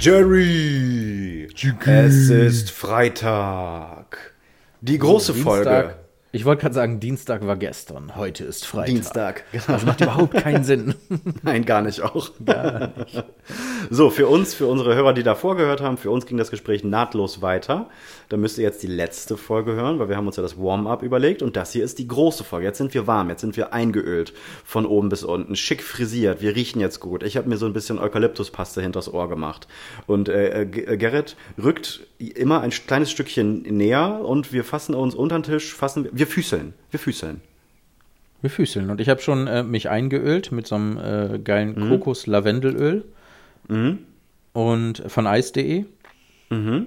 Jerry! Es ist Freitag. Die große Folge. Ich wollte gerade sagen, Dienstag war gestern. Heute ist Freitag. Dienstag. Das macht überhaupt keinen Sinn. Nein, gar nicht auch. Gar nicht. So, für uns, für unsere Hörer, die davor gehört haben, für uns ging das Gespräch nahtlos weiter. Da müsst ihr jetzt die letzte Folge hören, weil wir haben uns ja das Warm-up überlegt und das hier ist die große Folge. Jetzt sind wir warm, jetzt sind wir eingeölt von oben bis unten, schick frisiert, wir riechen jetzt gut. Ich habe mir so ein bisschen Eukalyptuspaste hinters Ohr gemacht. Und äh, G- Gerrit rückt immer ein kleines Stückchen näher und wir fassen uns unter den Tisch, fassen, wir füßeln, wir füßeln. Wir füßeln. Und ich habe schon äh, mich eingeölt mit so einem äh, geilen Mhm. Kokos-Lavendelöl. Und von Eis.de. Mhm.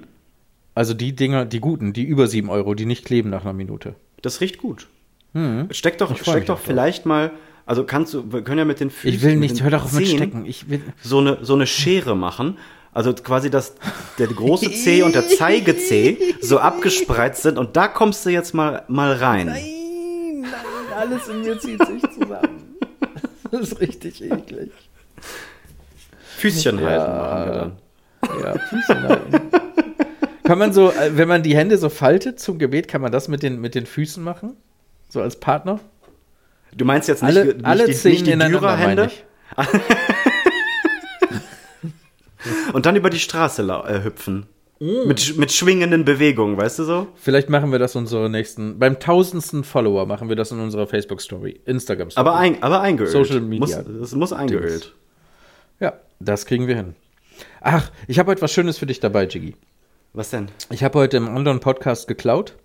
Also die Dinger, die guten, die über 7 Euro, die nicht kleben nach einer Minute. Das riecht gut. Steck doch, steck doch drauf. vielleicht mal, also kannst du, wir können ja mit den Füßen. Ich will nicht, hör doch auf mit Stecken. Ich will, So eine, so eine Schere machen. Also quasi, dass der große C und der Zeige C so abgespreizt sind und da kommst du jetzt mal, mal rein. nein, nein, alles in mir zieht sich zusammen. Das ist richtig eklig. Füßchen halten machen wir dann. Ja, Füße halten. Kann man so, äh, wenn man die Hände so faltet zum Gebet, kann man das mit den, mit den Füßen machen? So als Partner? Du meinst jetzt nicht, Alle, nicht alle die, nicht die Dürerhände. und dann über die Straße äh, hüpfen. Mm. Mit, mit schwingenden Bewegungen, weißt du so? Vielleicht machen wir das unsere nächsten, beim tausendsten Follower machen wir das in unserer Facebook-Story, Instagram-Story. Aber, ein, aber eingeölt. Social Media. Muss, es muss eingeölt. Ja, das kriegen wir hin. Ach, ich habe heute was Schönes für dich dabei, Jiggy. Was denn? Ich habe heute im anderen Podcast geklaut.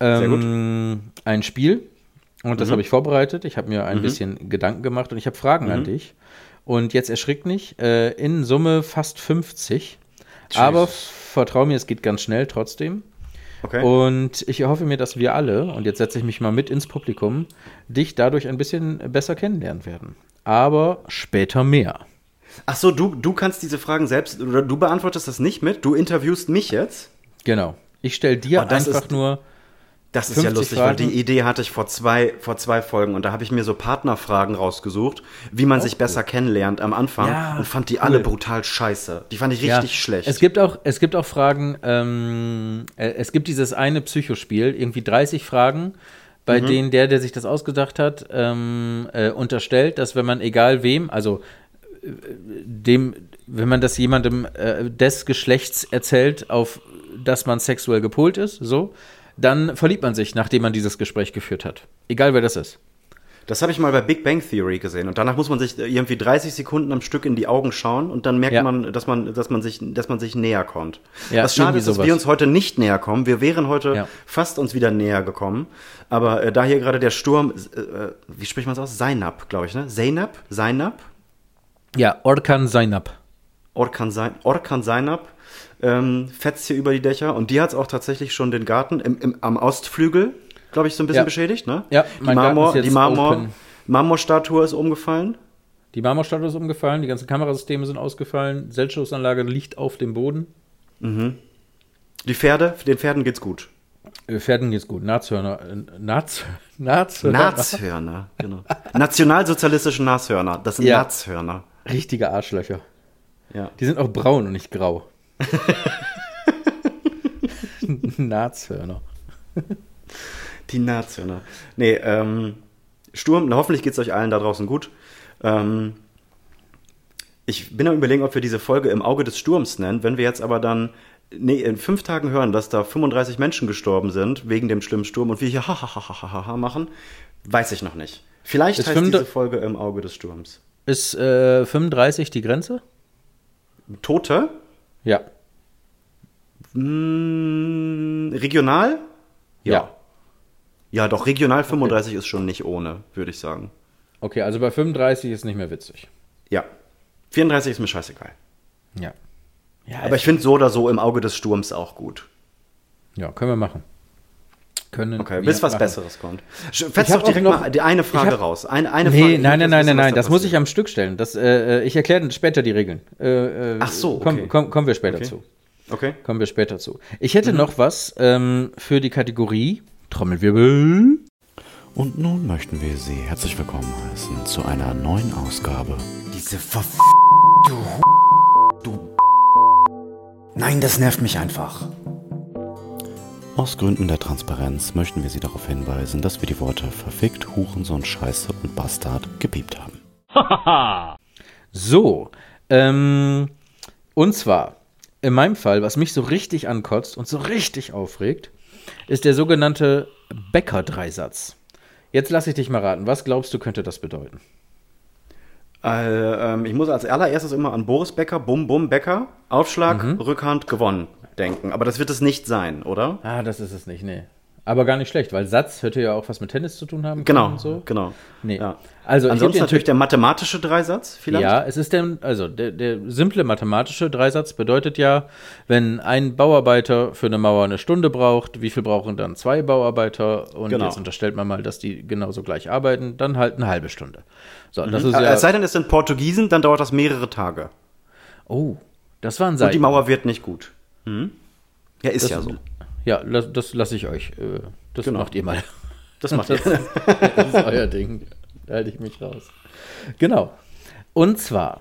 Sehr gut. Ähm, ein Spiel. Und Mhm. das habe ich vorbereitet. Ich habe mir ein bisschen Gedanken gemacht und ich habe Fragen Mhm. an dich. Und jetzt erschrick nicht. Äh, in Summe fast 50. Aber vertrau mir, es geht ganz schnell trotzdem. Okay. Und ich hoffe mir, dass wir alle, und jetzt setze ich mich mal mit ins Publikum, dich dadurch ein bisschen besser kennenlernen werden. Aber später mehr. Ach so, du, du kannst diese Fragen selbst, oder du beantwortest das nicht mit, du interviewst mich jetzt. Genau. Ich stelle dir Oh, einfach ist- nur. Das ist ja 50 lustig, weil Fragen. die Idee hatte ich vor zwei, vor zwei Folgen und da habe ich mir so Partnerfragen rausgesucht, wie man sich besser kennenlernt am Anfang Ja, und fand die cool. alle brutal scheiße. Die fand ich Ja, richtig schlecht. Es gibt auch, es gibt auch Fragen, ähm, äh, es gibt dieses eine Psychospiel, irgendwie 30 Fragen, bei Mhm. denen der, der sich das ausgedacht hat, ähm, äh, unterstellt, dass wenn man egal wem, also äh, dem, wenn man das jemandem äh, des Geschlechts erzählt, auf das man sexuell gepolt ist, so, dann verliebt man sich, nachdem man dieses Gespräch geführt hat. Egal wer das ist. das habe ich mal bei Big Bang Theory gesehen und danach muss man sich irgendwie 30 Sekunden am Stück in die Augen schauen und dann merkt Ja. man, dass man, dass man sich, dass man sich näher kommt. Ja, Was schade ist, dass wir uns heute nicht näher kommen. Wir wären heute Ja. fast uns wieder näher gekommen. Aber äh, da hier gerade der Sturm, äh, äh, wie spricht man es aus? Zainab, glaube ich, ne? Zainab? Zainab? Ja, Orkan Zainab. Orkan, Sein, Orkan Zainab ähm, fetzt hier über die Dächer und die hat auch tatsächlich schon den Garten im, im, am Ostflügel, glaube ich, so ein bisschen Ja. beschädigt, ne? Ja, die Marmor, die Marmor, open. Marmorstatue ist umgefallen. Die Marmorstatue ist umgefallen, die ganzen Kamerasysteme sind ausgefallen, Selbstschussanlage liegt auf dem Boden. Die Pferde, den Pferden geht's gut. Äh, Pferden geht's gut. Nazhörner. Äh, Naz, Nazhörner. Nazhörner, genau. Nationalsozialistische Nashörner, das sind Ja. Nazhörner. Richtige Arschlöcher. Ja. Die sind auch braun und nicht grau. Nazhörner. Die Nazhörner. Nee, ähm, Sturm, na, hoffentlich geht's euch allen da draußen gut. Ähm, ich bin am überlegen, ob wir diese Folge im Auge des Sturms nennen. Wenn wir jetzt aber dann nee, in fünf Tagen hören, dass da 35 Menschen gestorben sind wegen dem schlimmen Sturm und wir hier ha, ha, ha, ha, ha, ha machen, weiß ich noch nicht. Vielleicht Ist heißt fünfte- diese Folge im Auge des Sturms. Ist äh, 35 die Grenze? Tote? Ja. Hm, regional? Ja. Ja, doch, regional 35 ist schon nicht ohne, würde ich sagen. Okay, also bei 35 ist nicht mehr witzig. Ja. 34 ist mir scheißegal. Ja. ja Aber ich finde so oder so im Auge des Sturms auch gut. Ja, können wir machen. Können Okay, wir bis was machen. Besseres kommt. Fetz doch direkt noch- mal die eine Frage hab- raus. Eine, eine Nee, Frage. Nein, nein, nein, nein, nein, da das muss ich am Stück stellen. Das, äh, ich erkläre später die Regeln. Äh, äh, Ach so, komm, okay. komm, kommen wir später Okay. zu. Okay. Kommen wir später zu. Ich hätte noch was ähm, für die Kategorie Trommelwirbel. Und nun möchten wir Sie herzlich willkommen heißen zu einer neuen Ausgabe. Diese verf... Du... Du... Nein, das nervt mich einfach. Aus Gründen der Transparenz möchten wir Sie darauf hinweisen, dass wir die Worte verfickt, Hurensohn, Scheiße und Bastard gepiept haben. So, ähm, und zwar, in meinem Fall, was mich so richtig ankotzt und so richtig aufregt, ist der sogenannte Bäcker-Dreisatz. Jetzt lasse ich dich mal raten. Was glaubst du, könnte das bedeuten? Äh, ähm, ich muss als allererstes immer an Boris Becker, Bum Bum Becker, Aufschlag, Mhm. Rückhand, gewonnen denken. Aber das wird es nicht sein, oder? Ah, das ist es nicht, nee. Aber gar nicht schlecht, weil Satz hätte ja auch was mit Tennis zu tun haben Genau, können so. genau. Nee. Ja. Also, Ansonsten natürlich der mathematische Dreisatz vielleicht. Ja, es ist der, also der, der simple mathematische Dreisatz bedeutet ja, wenn ein Bauarbeiter für eine Mauer eine Stunde braucht, wie viel brauchen dann zwei Bauarbeiter? Und Genau. jetzt unterstellt man mal, dass die genauso gleich arbeiten, dann halt eine halbe Stunde. So, das ist Äh, ja. Es sei denn, es sind Portugiesen, dann dauert das mehrere Tage. Oh, das war ein Und die Seiten. Mauer wird nicht gut. Hm? Ja, ist Das, ja so. Ja, das, das lasse ich euch. äh, Das Genau. macht ihr mal. Das macht Das, ihr. das ist euer Ding. Da halte ich mich raus. Genau. Und zwar,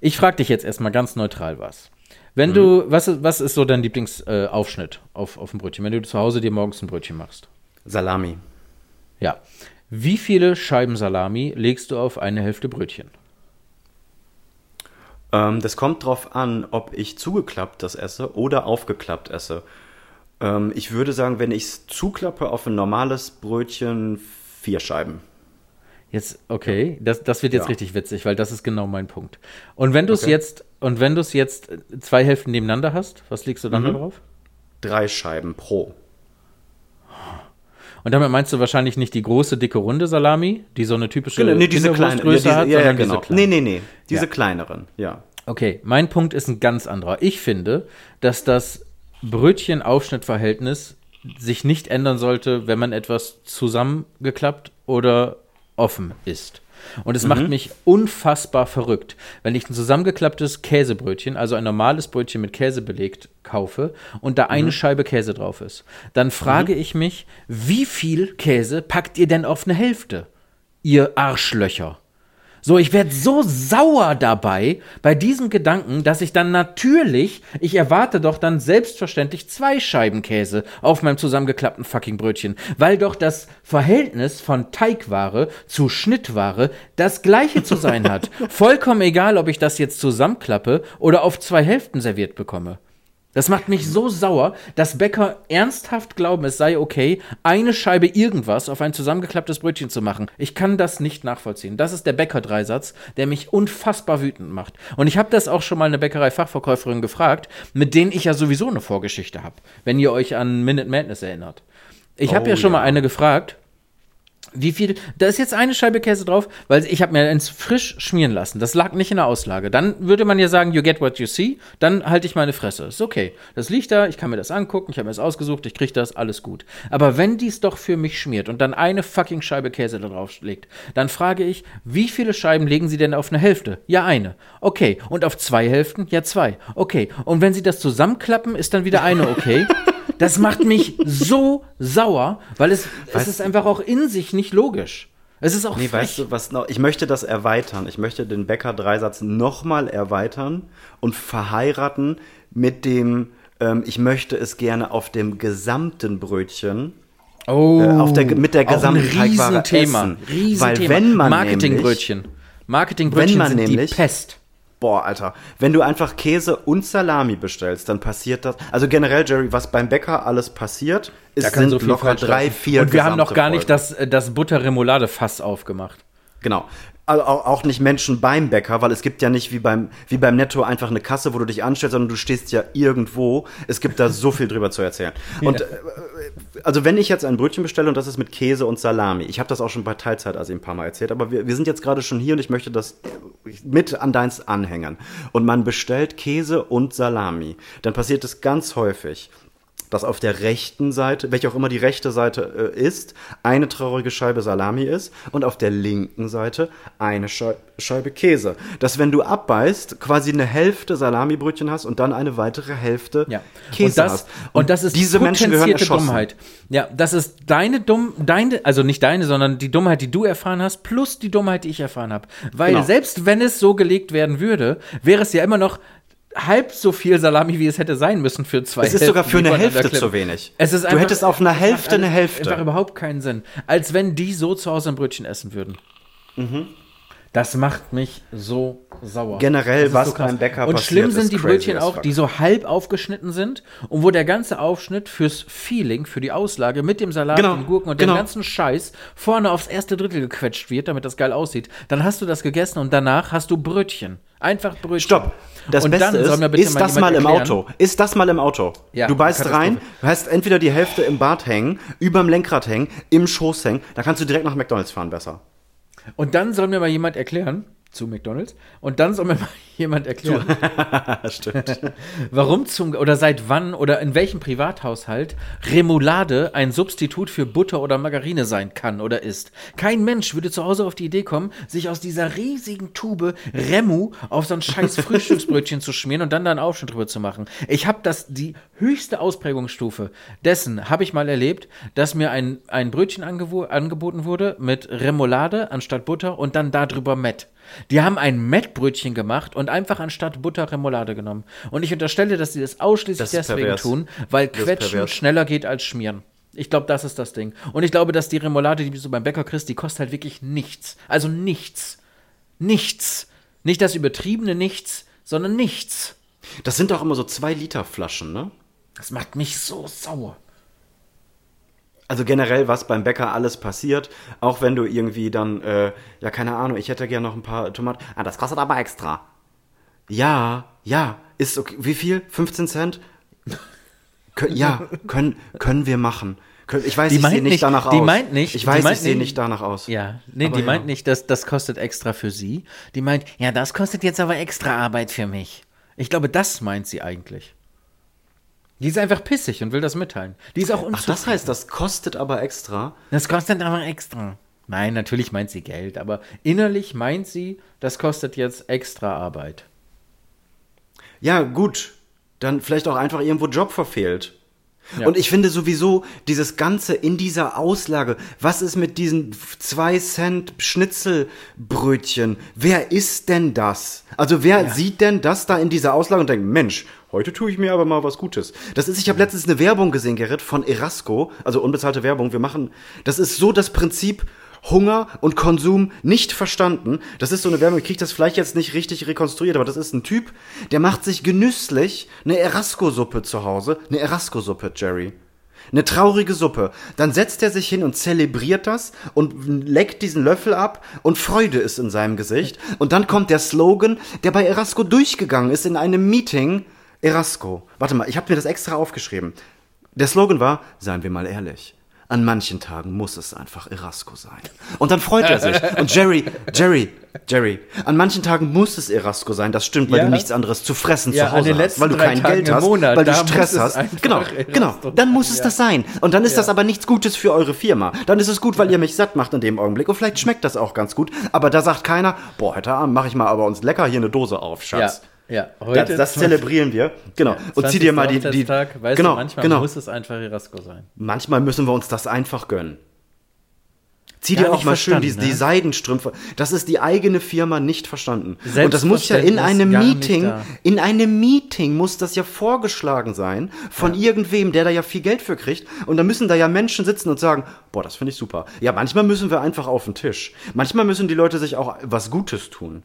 ich frage dich jetzt erstmal ganz neutral was. Wenn Mhm. du, was ist, was ist so dein Lieblingsaufschnitt äh, auf, auf dem Brötchen, wenn du zu Hause dir morgens ein Brötchen machst? Salami. Ja. Wie viele Scheiben Salami legst du auf eine Hälfte Brötchen? Ähm, das kommt drauf an, ob ich zugeklappt das esse oder aufgeklappt esse. Ähm, ich würde sagen, wenn ich es zuklappe auf ein normales Brötchen, vier Scheiben. Jetzt, okay, das, das wird jetzt Ja. richtig witzig, weil das ist genau mein Punkt. Und wenn du es Okay. jetzt, und wenn du es jetzt zwei Hälften nebeneinander hast, was legst du dann Mhm. da drauf? Drei Scheiben pro. Und damit meinst du wahrscheinlich nicht die große, dicke, runde Salami, die so eine typische Genau, nee, diese kleinen. Ja, diese, hat, ja, ja, genau. diese kleinen. Nee, nee, nee. Diese Ja. kleineren, ja. Okay, mein Punkt ist ein ganz anderer. Ich finde, dass das Brötchen-Aufschnitt-Verhältnis sich nicht ändern sollte, wenn man etwas zusammengeklappt oder offen isst. Und es macht mich unfassbar verrückt, wenn ich ein zusammengeklapptes Käsebrötchen, also ein normales Brötchen mit Käse belegt, kaufe und da eine Scheibe Käse drauf ist. Dann frage ich mich, wie viel Käse packt ihr denn auf eine Hälfte? Ihr Arschlöcher. So, ich werde so sauer dabei, bei diesem Gedanken, dass ich dann natürlich, ich erwarte doch dann selbstverständlich zwei Scheiben Käse auf meinem zusammengeklappten fucking Brötchen, weil doch das Verhältnis von Teigware zu Schnittware das gleiche zu sein hat. Vollkommen egal, ob ich das jetzt zusammenklappe oder auf zwei Hälften serviert bekomme. Das macht mich so sauer, dass Bäcker ernsthaft glauben, es sei okay, eine Scheibe irgendwas auf ein zusammengeklapptes Brötchen zu machen. Ich kann das nicht nachvollziehen. Das ist der Bäcker-Dreisatz, der mich unfassbar wütend macht. Und ich habe das auch schon mal eine Bäckerei-Fachverkäuferin gefragt, mit denen ich ja sowieso eine Vorgeschichte habe, wenn ihr euch an Minute Madness erinnert. Ich habe Oh, ja schon ja. mal eine gefragt, wie viel? Da ist jetzt eine Scheibe Käse drauf, weil ich habe mir ins frisch schmieren lassen. Das lag nicht in der Auslage. Dann würde man ja sagen, you get what you see. Dann halte ich meine Fresse. Ist okay. Das liegt da, ich kann mir das angucken, ich habe mir das ausgesucht, ich kriege das, alles gut. Aber wenn dies doch für mich schmiert und dann eine fucking Scheibe Käse da drauf legt, dann frage ich, wie viele Scheiben legen Sie denn auf eine Hälfte? Ja, eine. Okay. Und auf zwei Hälften? Ja, zwei. Okay. Und wenn Sie das zusammenklappen, ist dann wieder eine okay? Das macht mich so sauer, weil es, es ist einfach auch in sich nicht logisch. Es ist auch Nee, frech. weißt du, was noch? Ich möchte das erweitern. Ich möchte den Bäcker-Dreisatz nochmal erweitern und verheiraten mit dem, ähm, ich möchte es gerne auf dem gesamten Brötchen, oh, äh, auf der, mit der gesamten Teigware Riesenthema. essen. Riesenthema. Weil wenn man Marketingbrötchen. Marketingbrötchen Wenn man sind nämlich- die Pest. Boah, Alter, wenn du einfach Käse und Salami bestellst, dann passiert das. Also generell, Jerry, was beim Bäcker alles passiert, ist sind locker falsch drei, vier Und wir haben noch gar nicht Folgen. das, äh, das Butter-Remoulade-Fass aufgemacht. Genau. Also auch, nicht Menschen beim Bäcker, weil es gibt ja nicht wie beim, wie beim Netto einfach eine Kasse, wo du dich anstellst, sondern du stehst ja irgendwo. Es gibt da so viel drüber zu erzählen. Und äh, also wenn ich jetzt ein Brötchen bestelle und das ist mit Käse und Salami, ich habe das auch schon bei Teilzeit also ein paar Mal erzählt, aber wir, wir sind jetzt gerade schon hier und ich möchte das mit an deins anhängen. Und man bestellt Käse und Salami. Dann passiert es ganz häufig, dass auf der rechten Seite, welche auch immer die rechte Seite äh, ist, eine traurige Scheibe Salami ist und auf der linken Seite eine Schei Scheibe Käse. Dass wenn du abbeißt, quasi eine Hälfte Salamibrötchen hast und dann eine weitere Hälfte Ja. Käse und das, hast. Und das ist diese Menschen gehören erschossen. Dummheit. Ja, das ist deine dumm, deine, also nicht deine, sondern die Dummheit, die du erfahren hast, plus die Dummheit, die ich erfahren habe. Weil Genau. selbst wenn es so gelegt werden würde, wäre es ja immer noch halb so viel Salami, wie es hätte sein müssen für zwei Es ist sogar für eine Hälfte zu wenig. Es ist Du einfach, hättest auf einer macht Hälfte eine Hälfte. Einfach überhaupt keinen Sinn. Als wenn die so zu Hause ein Brötchen essen würden. Das macht mich so sauer. Generell, Das was krass. beim Bäcker Und passiert, schlimm sind die Brötchen auch, die so halb aufgeschnitten sind und wo der ganze Aufschnitt fürs Feeling, für die Auslage mit dem Salat, Genau, den Gurken und genau. dem ganzen Scheiß vorne aufs erste Drittel gequetscht wird, damit das geil aussieht. Dann hast du das gegessen und danach hast du Brötchen. Einfach Brötchen. Stopp. Das und Beste dann soll ist, ist das jemand mal im erklären- Auto. Ist das mal im Auto. Ja, du beißt rein, du hast entweder die Hälfte im Bart hängen, überm Lenkrad hängen, im Schoß hängen, da kannst du direkt nach McDonalds fahren besser. Und dann soll mir mal jemand erklären, zu McDonalds, und dann soll mir mal jemand erklären, Stimmt. warum zum, oder seit wann oder in welchem Privathaushalt Remoulade ein Substitut für Butter oder Margarine sein kann oder ist. Kein Mensch würde zu Hause auf die Idee kommen, sich aus dieser riesigen Tube Remu auf so ein scheiß Frühstücksbrötchen zu schmieren und dann da einen Aufschnitt drüber zu machen. Ich habe das, die höchste Ausprägungsstufe dessen habe ich mal erlebt, dass mir ein, ein Brötchen angeboten wurde mit Remoulade anstatt Butter und dann darüber Met. Die haben ein Mettbrötchen gemacht und einfach anstatt Butter Remoulade genommen. Und ich unterstelle, dass sie das ausschließlich Das deswegen pervers. tun, weil Das Quetschen schneller geht als Schmieren. Ich glaube, das ist das Ding. Und ich glaube, dass die Remoulade, die du so beim Bäcker kriegst, die kostet halt wirklich nichts. Also nichts. Nichts. Nicht das übertriebene Nichts, sondern nichts. Das sind doch immer so zwei Liter Flaschen, ne? Das macht mich so sauer. Also generell, was beim Bäcker alles passiert, auch wenn du irgendwie dann, äh, ja, keine Ahnung, ich hätte gerne noch ein paar Tomaten. Ah, das kostet aber extra. Ja, ja, ist okay. Wie viel? 15 Cent? Ja, können, können wir machen. Ich weiß, Die ich sehe meint nicht nicht- danach die aus. meint nicht- Ich die weiß, ich sehe nicht- danach aus. Ja, nee, Aber die ja. meint nicht, dass das kostet extra für sie. Die meint, ja, das kostet jetzt aber extra Arbeit für mich. Ich glaube, das meint sie eigentlich. Die ist einfach pissig und will das mitteilen. Die ist auch Ach, unzufrieden. das heißt, das kostet aber extra. Das kostet aber extra. Nein, natürlich meint sie Geld, aber innerlich meint sie, das kostet jetzt extra Arbeit. Ja, gut. Dann vielleicht auch einfach irgendwo Job verfehlt. Ja. Und ich finde sowieso dieses Ganze in dieser Auslage, was ist mit diesen 2 Cent Schnitzelbrötchen? Wer ist denn das? Also wer sieht denn das da in dieser Auslage und denkt, Mensch, heute tue ich mir aber mal was Gutes. Das ist, ich habe letztens eine Werbung gesehen, Gerrit, von Erasco, also unbezahlte Werbung. Wir machen, das ist so das Prinzip, Hunger und Konsum nicht verstanden. Das ist so eine Werbung, ich kriege das vielleicht jetzt nicht richtig rekonstruiert, aber das ist ein Typ, der macht sich genüsslich eine Erasco-Suppe zu Hause. Eine Erasco-Suppe, Jerry. Eine traurige Suppe. Dann setzt er sich hin und zelebriert das und leckt diesen Löffel ab und Freude ist in seinem Gesicht. Und dann kommt der Slogan, der bei Erasco durchgegangen ist in einem Meeting. Erasco. Warte mal, ich habe mir das extra aufgeschrieben. Der Slogan war, seien wir mal ehrlich. An manchen Tagen muss es einfach Erasco sein. Und dann freut er sich. Und Jerry, Jerry, Jerry, an manchen Tagen muss es Erasco sein. Das stimmt, weil Ja. du nichts anderes zu fressen Ja, zu Hause hast, weil du kein Tagen Geld hast, Monat, weil du Stress hast. Genau, Erasco genau. Dann muss es Ja. das sein. Und dann ist das aber nichts Gutes für eure Firma. Dann ist es gut, weil ihr mich satt macht in dem Augenblick. Und vielleicht schmeckt das auch ganz gut. Aber da sagt keiner, boah, heute Abend mache ich mal aber uns lecker hier eine Dose auf, Schatz. Ja. Das, das zelebrieren wir. Genau. und zieh dir mal die. die weißt genau, du, manchmal genau. muss es einfach Erasco sein. Manchmal müssen wir uns das einfach gönnen. Zieh Gar dir auch mal schön die, verstanden, die ne? Seidenstrümpfe. Das ist die eigene Firma nicht verstanden. Und das muss ja in einem Meeting, in einem Meeting muss das ja vorgeschlagen sein von irgendwem, der da ja viel Geld für kriegt. Und da müssen da ja Menschen sitzen und sagen, boah, das finde ich super. Ja, manchmal müssen wir einfach auf den Tisch. Manchmal müssen die Leute sich auch was Gutes tun.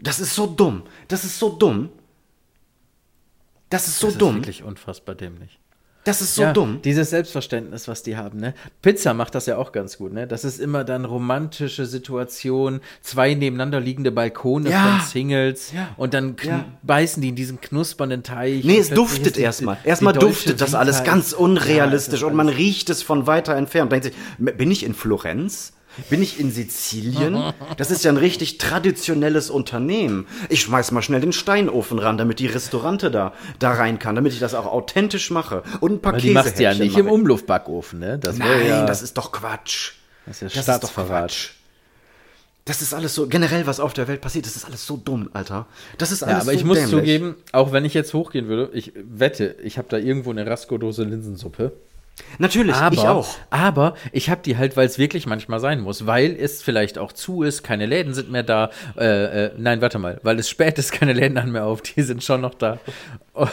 Das ist so dumm. Das ist so dumm. Das ist so Das ist dumm. wirklich unfassbar dämlich. Das ist so ja, dumm. Dieses Selbstverständnis, was die haben, ne? Pizza macht das ja auch ganz gut, ne? Das ist immer dann romantische Situation, zwei nebeneinander liegende Balkone Ja. von Singles Ja. und dann beißen die in diesen knuspernden Teich. Nee, es duftet ist erstmal. Erstmal duftet das alles ist- ganz unrealistisch ist und man riecht es von weiter entfernt. Denkt sich, bin ich in Florenz? Bin ich in Sizilien? Das ist ja ein richtig traditionelles Unternehmen. Ich schmeiß mal schnell den Steinofen ran, damit die Restaurante da, da rein kann, damit ich das auch authentisch mache. Und ein paar Aber die machst du ja nicht im mache ich. Umluftbackofen, ne? Das Nein, ja, das ist doch Quatsch. das ist ja Das ist doch. Quatsch. Das ist alles so, generell, was auf der Welt passiert, das ist alles so dumm, Alter. Das ist alles Ja, aber so ich muss dämlich. zugeben, auch wenn ich jetzt hochgehen würde, ich wette, ich habe da irgendwo eine Rasco-Dose Linsensuppe. Natürlich, Aber, ich auch. aber ich habe die halt, weil es wirklich manchmal sein muss, weil es vielleicht auch zu ist, keine Läden sind mehr da. Äh, äh, nein, warte mal, weil es spät ist, keine Läden haben mehr auf, die sind schon noch da.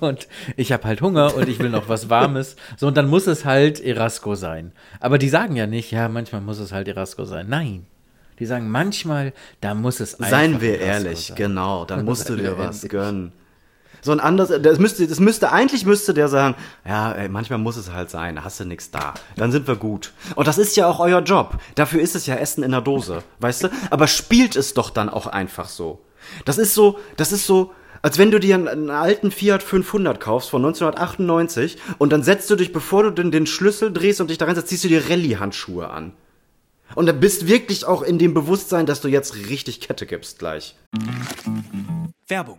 Und ich habe halt Hunger und ich will noch was Warmes. So, und dann muss es halt Erasco sein. Aber die sagen ja nicht, ja, manchmal muss es halt Erasco sein. Nein. Die sagen manchmal, da muss es einfach Seien wir Erasco ehrlich, sein. genau, dann musst du dir was gönnen. So ein anderes, das müsste, das müsste, eigentlich müsste der sagen, ja, ey, manchmal muss es halt sein, hast du nix da. Dann sind wir gut. Und das ist ja auch euer Job. Dafür ist es ja Essen in der Dose, weißt du? Aber spielt es doch dann auch einfach so. Das ist so, das ist so, als wenn du dir einen, einen alten Fiat 500 kaufst von 1998 und dann setzt du dich, bevor du den, den Schlüssel drehst und dich da reinsetzt, ziehst du dir Rallye-Handschuhe an. Und dann bist wirklich auch in dem Bewusstsein, dass du jetzt richtig Kette gibst gleich. Werbung.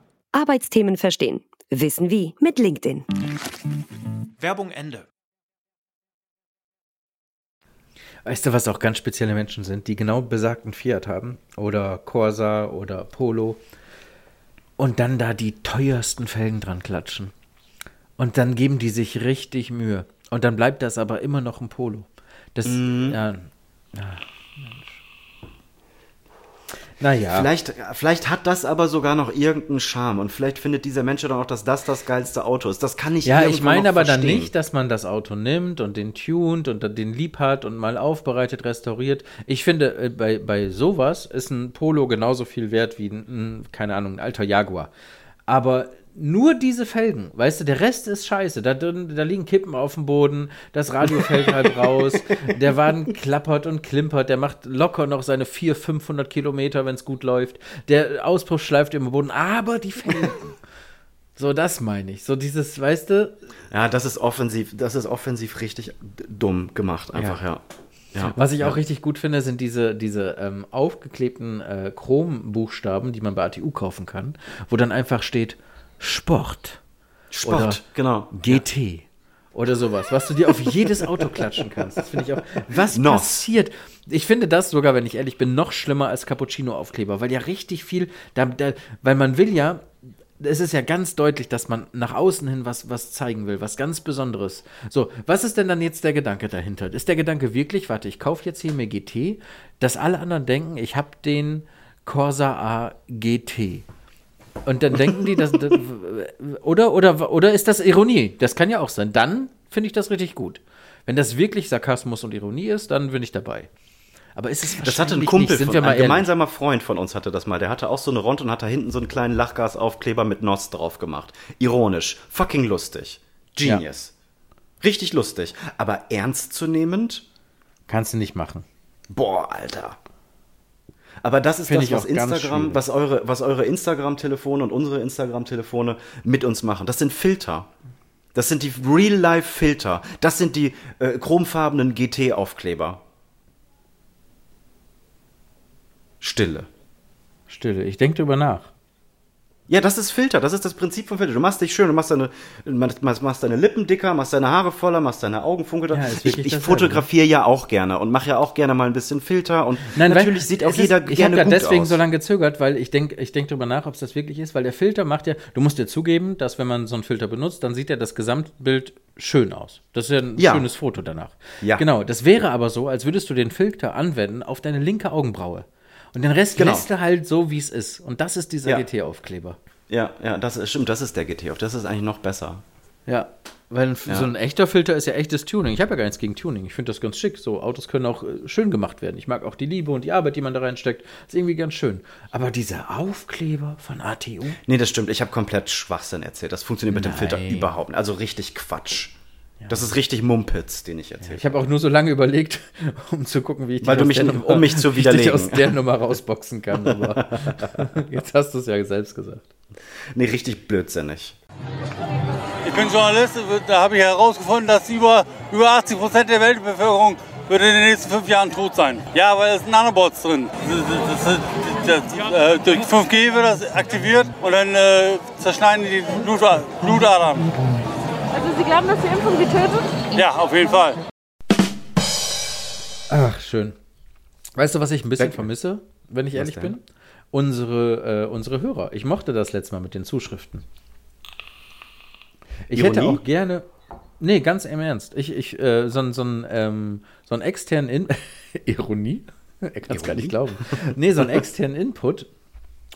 Arbeitsthemen verstehen. Wissen wie mit LinkedIn. Werbung Ende. Weißt du, was auch ganz spezielle Menschen sind, die genau besagten Fiat haben? Oder Corsa oder Polo. Und dann da die teuersten Felgen dran klatschen. Und dann geben die sich richtig Mühe. Und dann bleibt das aber immer noch ein Polo. Das, ja. ja. Naja. Vielleicht, vielleicht hat das aber sogar noch irgendeinen Charme und vielleicht findet dieser Mensch dann auch, dass das das geilste Auto ist. Das kann ich Ja, irgendwo ich meine aber dann verstehen. nicht, dass man das Auto nimmt und den tunt und dann den lieb hat und mal aufbereitet, restauriert. Ich finde, äh, bei, bei sowas ist ein Polo genauso viel wert wie ein, keine Ahnung, ein alter Jaguar. Aber nur diese Felgen, weißt du, der Rest ist scheiße. Da, da liegen Kippen auf dem Boden, das Radio fällt halb raus, der Wagen klappert und klimpert, der macht locker noch seine 400, 500 Kilometer, wenn es gut läuft. Der Auspuff schleift im Boden, aber die Felgen. So, das meine ich. So dieses, weißt du, Ja, das ist offensiv, das ist offensiv richtig dumm gemacht, einfach, ja. ja. Was ich auch ja. richtig gut finde, sind diese, diese ähm, aufgeklebten äh, Chrom-Buchstaben, die man bei ATU kaufen kann, wo dann einfach steht Sport, Sport, oder genau. GT oder sowas, was du dir auf jedes Auto klatschen kannst. Das finde ich auch. Was Nos. passiert? Ich finde das sogar, wenn ich ehrlich bin, noch schlimmer als Cappuccino-Aufkleber, weil ja richtig viel, da, da, weil man will ja, es ist ja ganz deutlich, dass man nach außen hin was, was zeigen will, was ganz Besonderes. So, was ist denn dann jetzt der Gedanke dahinter? Ist der Gedanke wirklich, warte, ich kaufe jetzt hier mir GT, dass alle anderen denken, ich habe den Corsa A GT. Und dann denken die, dass, oder, oder, oder ist das Ironie? Das kann ja auch sein. Dann finde ich das richtig gut. Wenn das wirklich Sarkasmus und Ironie ist, dann bin ich dabei. Aber ist es Das hatte ein Kumpel nicht, sind von, ein gemeinsamer Freund von uns hatte das mal. Der hatte auch so eine Rond und hat da hinten so einen kleinen Lachgasaufkleber mit Nos drauf gemacht. Ironisch. Fucking lustig. Genius. Richtig lustig. Aber ernstzunehmend? Kannst du nicht machen. Boah, Alter. Aber das ist Finde das, was Instagram, was eure, was eure Instagram-Telefone und unsere Instagram-Telefone mit uns machen. Das sind Filter. Das sind die Real-Life-Filter. Das sind die äh, chromfarbenen GT-Aufkleber. Stille. Stille. Ich denke drüber nach. Ja, das ist Filter, das ist das Prinzip von Filter. Du machst dich schön, du machst deine, machst, machst deine Lippen dicker, machst deine Haare voller, machst deine Augen funkelnder. Ja, ich ich fotografiere ja auch gerne und mache ja auch gerne mal ein bisschen Filter und Nein, natürlich sieht auch jeder ist, Ich gerne habe da gut deswegen aus. so lange gezögert, weil ich denke ich denk drüber nach, ob es das wirklich ist, weil der Filter macht ja, du musst dir zugeben, dass wenn man so einen Filter benutzt, dann sieht ja das Gesamtbild schön aus. Das ist ja ein Ja. schönes Foto danach. Ja. Genau, das wäre aber so, als würdest du den Filter anwenden auf deine linke Augenbraue. Und den Rest Genau. lässt du halt so, wie es ist. Und das ist dieser Ja. GT-Aufkleber. Ja, ja, das ist, stimmt, das ist der GT auf. Das ist eigentlich noch besser. Ja. Weil ein, so ein echter Filter ist ja echtes Tuning. Ich habe ja gar nichts gegen Tuning. Ich finde das ganz schick. So Autos können auch äh, schön gemacht werden. Ich mag auch die Liebe und die Arbeit, die man da reinsteckt. Ist irgendwie ganz schön. Aber dieser Aufkleber von ATU? Nee, das stimmt. Ich habe komplett Schwachsinn erzählt. Das funktioniert mit dem Filter Nein. überhaupt nicht. Also richtig Quatsch. Das ist richtig Mumpitz, den ich erzähle. Ich habe auch nur so lange überlegt, um zu gucken, wie ich dich Weil du aus mich- der um mich zu wie ich dich widerlegen. aus der Nummer rausboxen kann. Aber jetzt hast du es ja selbst gesagt. Nee, richtig blödsinnig. Ich bin Journalist, da habe ich herausgefunden, dass über, über 80 Prozent der Weltbevölkerung wird in den nächsten fünf Jahren tot sein. Ja, weil es sind Nanobots drin. Das, das, das, das, äh, durch 5G wird das aktiviert und dann äh, zerschneiden die Blut, Blutadern. Also Sie glauben, dass die Impfung Sie tötet? Ja, auf jeden Fall. Ach, schön. Weißt du, was ich ein bisschen Danke. vermisse, wenn ich ehrlich denn? bin? Unsere, äh, unsere Hörer. Ich mochte das letzte Mal mit den Zuschriften. Ich hätte Ironie? auch gerne. Nee, ganz im Ernst. Ich, ich, äh, so, ein- so, ein, ähm, so einen externen In Ironie? Er kann es gar nicht glauben. Nee, so einen externen Input,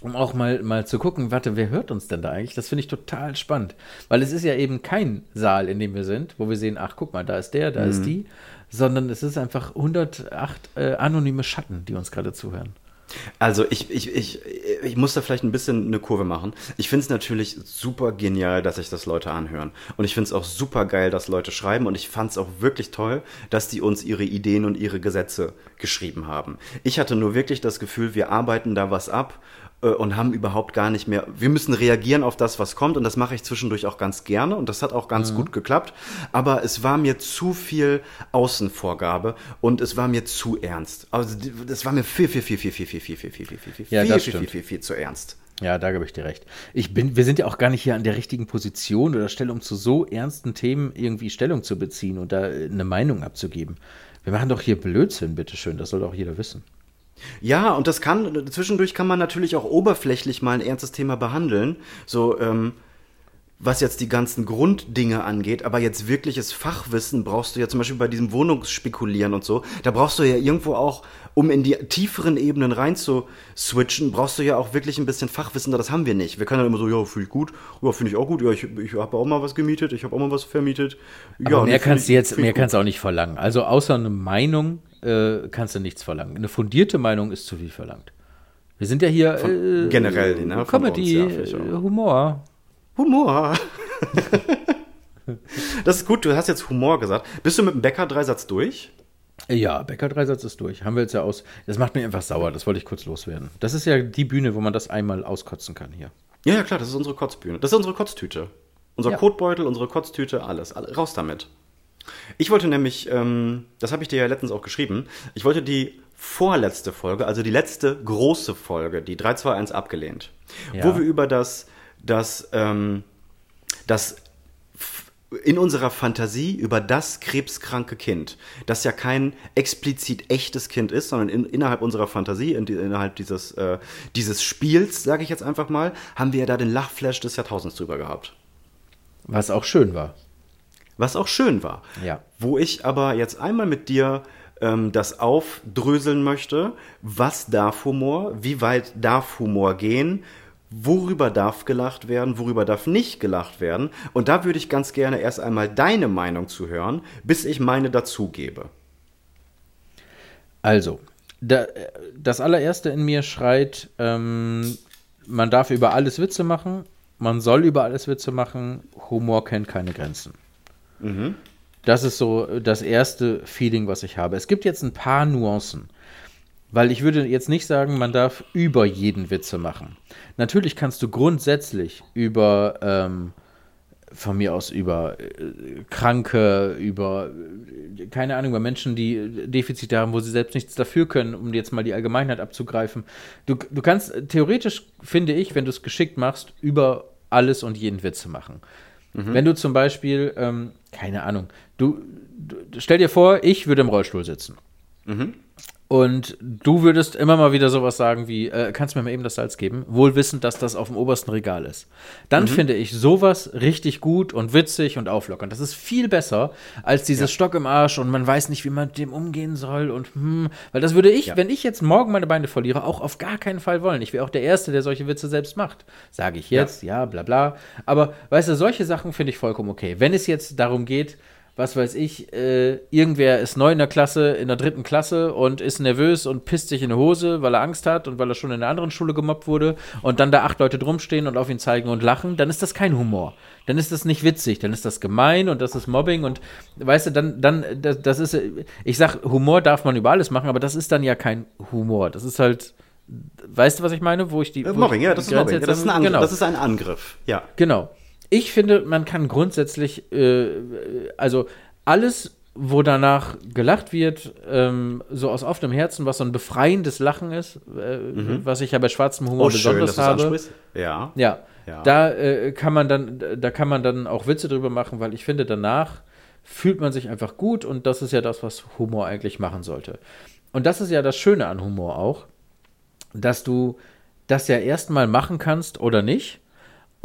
um auch mal, mal zu gucken, warte, wer hört uns denn da eigentlich? Das finde ich total spannend. Weil es ist ja eben kein Saal, in dem wir sind, wo wir sehen, ach, guck mal, da ist der, da ist die, sondern es ist einfach 108 äh, anonyme Schatten, die uns gerade zuhören. Also ich, ich, ich, ich muss da vielleicht ein bisschen eine Kurve machen. Ich finde es natürlich super genial, dass sich das Leute anhören. Und ich finde es auch super geil, dass Leute schreiben. Und ich fand es auch wirklich toll, dass die uns ihre Ideen und ihre Gesetze geschrieben haben. Ich hatte nur wirklich das Gefühl, wir arbeiten da was ab und haben überhaupt gar nicht mehr. Wir müssen reagieren auf das, was kommt. Und das mache ich zwischendurch auch ganz gerne. Und das hat auch ganz gut geklappt. Aber es war mir zu viel Außenvorgabe und es war mir zu ernst. Also das war mir viel, viel, viel, viel, viel, viel, viel, viel, viel, viel, viel, viel, Ja, viel, viel, viel, viel, viel zu ernst. Ja, da gebe ich dir recht. Ich bin, wir sind ja auch gar nicht hier an der richtigen Position oder Stelle, um zu so ernsten Themen irgendwie Stellung zu beziehen und da äh, eine Meinung abzugeben. Wir machen doch hier Blödsinn, bitteschön. Das soll doch jeder wissen. Ja, und das kann, zwischendurch kann man natürlich auch oberflächlich mal ein ernstes Thema behandeln. So, ähm, was jetzt die ganzen Grunddinge angeht, aber jetzt wirkliches Fachwissen brauchst du ja zum Beispiel bei diesem Wohnungsspekulieren und so, da brauchst du ja irgendwo auch, um in die tieferen Ebenen rein zu switchen, brauchst du ja auch wirklich ein bisschen Fachwissen, das haben wir nicht. Wir können dann immer so, ja, finde ich gut, ja, finde ich auch gut, ja, ich, ich habe auch mal was gemietet, ich habe auch mal was vermietet. Ja, Aber mehr kannst du jetzt, mehr kannst du auch nicht verlangen. Also außer eine Meinung äh, kannst du nichts verlangen. Eine fundierte Meinung ist zu viel verlangt. Wir sind ja hier äh, generell, ne, von Comedy, uns, ja, äh, Humor. Humor. das ist gut, du hast jetzt Humor gesagt. Bist du mit dem Bäcker-Dreisatz durch? Ja, Bäcker-Dreisatz ist durch. Haben wir jetzt ja aus. Das macht mir einfach sauer, das wollte ich kurz loswerden. Das ist ja die Bühne, wo man das einmal auskotzen kann hier. Ja, ja, klar, das ist unsere Kotzbühne. Das ist unsere Kotztüte. Unser Ja. Kotbeutel, unsere Kotztüte, alles. Alle- Raus damit. Ich wollte nämlich, ähm, das habe ich dir ja letztens auch geschrieben, ich wollte die vorletzte Folge, also die letzte große Folge, die 321 abgelehnt, Ja. wo wir über das, das, ähm, das in unserer Fantasie über das krebskranke Kind, das ja kein explizit echtes Kind ist, sondern in, innerhalb unserer Fantasie, in, innerhalb dieses, äh, dieses Spiels, sage ich jetzt einfach mal, haben wir ja da den Lachflash des Jahrtausends drüber gehabt. Was auch schön war. Was auch schön war. Ja. Wo ich aber jetzt einmal mit dir ähm, das aufdröseln möchte, was darf Humor, wie weit darf Humor gehen, worüber darf gelacht werden, worüber darf nicht gelacht werden. Und da würde ich ganz gerne erst einmal deine Meinung zu hören, bis ich meine dazugebe. Also, da, das allererste in mir schreit, ähm, man darf über alles Witze machen, man soll über alles Witze machen, Humor kennt keine Grenzen. Das ist so das erste Feeling, was ich habe. Es gibt jetzt ein paar Nuancen. Weil ich würde jetzt nicht sagen, man darf über jeden Witze machen. Natürlich kannst du grundsätzlich über, ähm, von mir aus über äh, Kranke, über, äh, keine Ahnung, über Menschen, die äh, Defizite haben, wo sie selbst nichts dafür können, um jetzt mal die Allgemeinheit abzugreifen. Du, du kannst äh, theoretisch, finde ich, wenn du es geschickt machst, über alles und jeden Witze machen. Wenn du zum Beispiel, ähm, keine Ahnung, du, du stell dir vor, ich würde im Rollstuhl sitzen. Und du würdest immer mal wieder sowas sagen wie, äh, kannst du mir mal eben das Salz geben? Wohl wissend, dass das auf dem obersten Regal ist. Dann finde ich sowas richtig gut und witzig und auflockernd. Das ist viel besser als dieses Stock im Arsch und man weiß nicht, wie man mit dem umgehen soll und hm, weil das würde ich, Ja. wenn ich jetzt morgen meine Beine verliere, auch auf gar keinen Fall wollen. Ich wäre auch der Erste, der solche Witze selbst macht. Sage ich jetzt, ja. bla bla. Aber weißt du, solche Sachen finde ich vollkommen okay. Wenn es jetzt darum geht, was weiß ich, äh, irgendwer ist neu in der Klasse, in der dritten Klasse und ist nervös und pisst sich in die Hose, weil er Angst hat und weil er schon in der anderen Schule gemobbt wurde und dann da acht Leute drumstehen und auf ihn zeigen und lachen, dann ist das kein Humor. Dann ist das nicht witzig, dann ist das gemein und das ist Mobbing und weißt du, dann, dann, das, das ist, ich sag, Humor darf man über alles machen, aber das ist dann ja kein Humor. Das ist halt, weißt du, was ich meine? Wo ich die. Äh, Mobbing, ja, das ist Mobbing. jetzt Das ist, ein Angriff. genau. das ist ein Angriff. Ja. Genau. Ich finde, man kann grundsätzlich, äh, also alles, wo danach gelacht wird, ähm, so aus offenem Herzen, was so ein befreiendes Lachen ist, äh, was ich ja bei schwarzem Humor Oh, schön, besonders es habe. Ja. Ja, Ja. da äh, kann man dann, da kann man dann auch Witze drüber machen, weil ich finde, danach fühlt man sich einfach gut und das ist ja das, was Humor eigentlich machen sollte. Und das ist ja das Schöne an Humor auch, dass du das ja erstmal machen kannst oder nicht.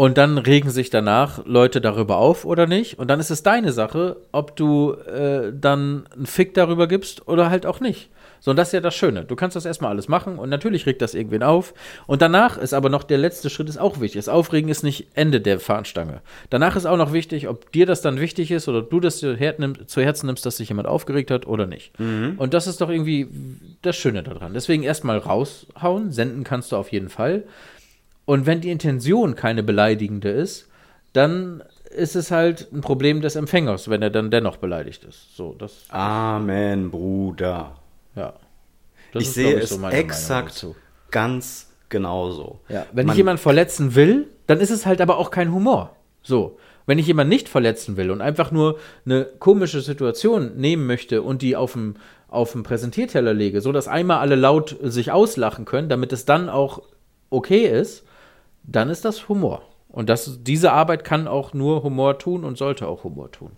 Und dann regen sich danach Leute darüber auf oder nicht. Und dann ist es deine Sache, ob du äh, dann einen Fick darüber gibst oder halt auch nicht. So, und das ist ja das Schöne. Du kannst das erstmal alles machen und natürlich regt das irgendwen auf. Und danach ist aber noch der letzte Schritt ist auch wichtig. Das Aufregen ist nicht Ende der Fahnenstange. Danach ist auch noch wichtig, ob dir das dann wichtig ist oder du das zu Herzen nimmst, dass sich jemand aufgeregt hat oder nicht. Und das ist doch irgendwie das Schöne daran. Deswegen erstmal raushauen. Senden kannst du auf jeden Fall. Und wenn die Intention keine beleidigende ist, dann ist es halt ein Problem des Empfängers, wenn er dann dennoch beleidigt ist. So, das, Amen, Bruder. ja. Das ich ist, sehe es so Meinung exakt ganz genauso. Ja, wenn Man- ich jemanden verletzen will, dann ist es halt aber auch kein Humor. So. Wenn ich jemanden nicht verletzen will und einfach nur eine komische Situation nehmen möchte und die auf dem, auf dem Präsentierteller lege, so dass einmal alle laut sich auslachen können, damit es dann auch okay ist, dann ist das Humor. Und das, diese Arbeit kann auch nur Humor tun und sollte auch Humor tun.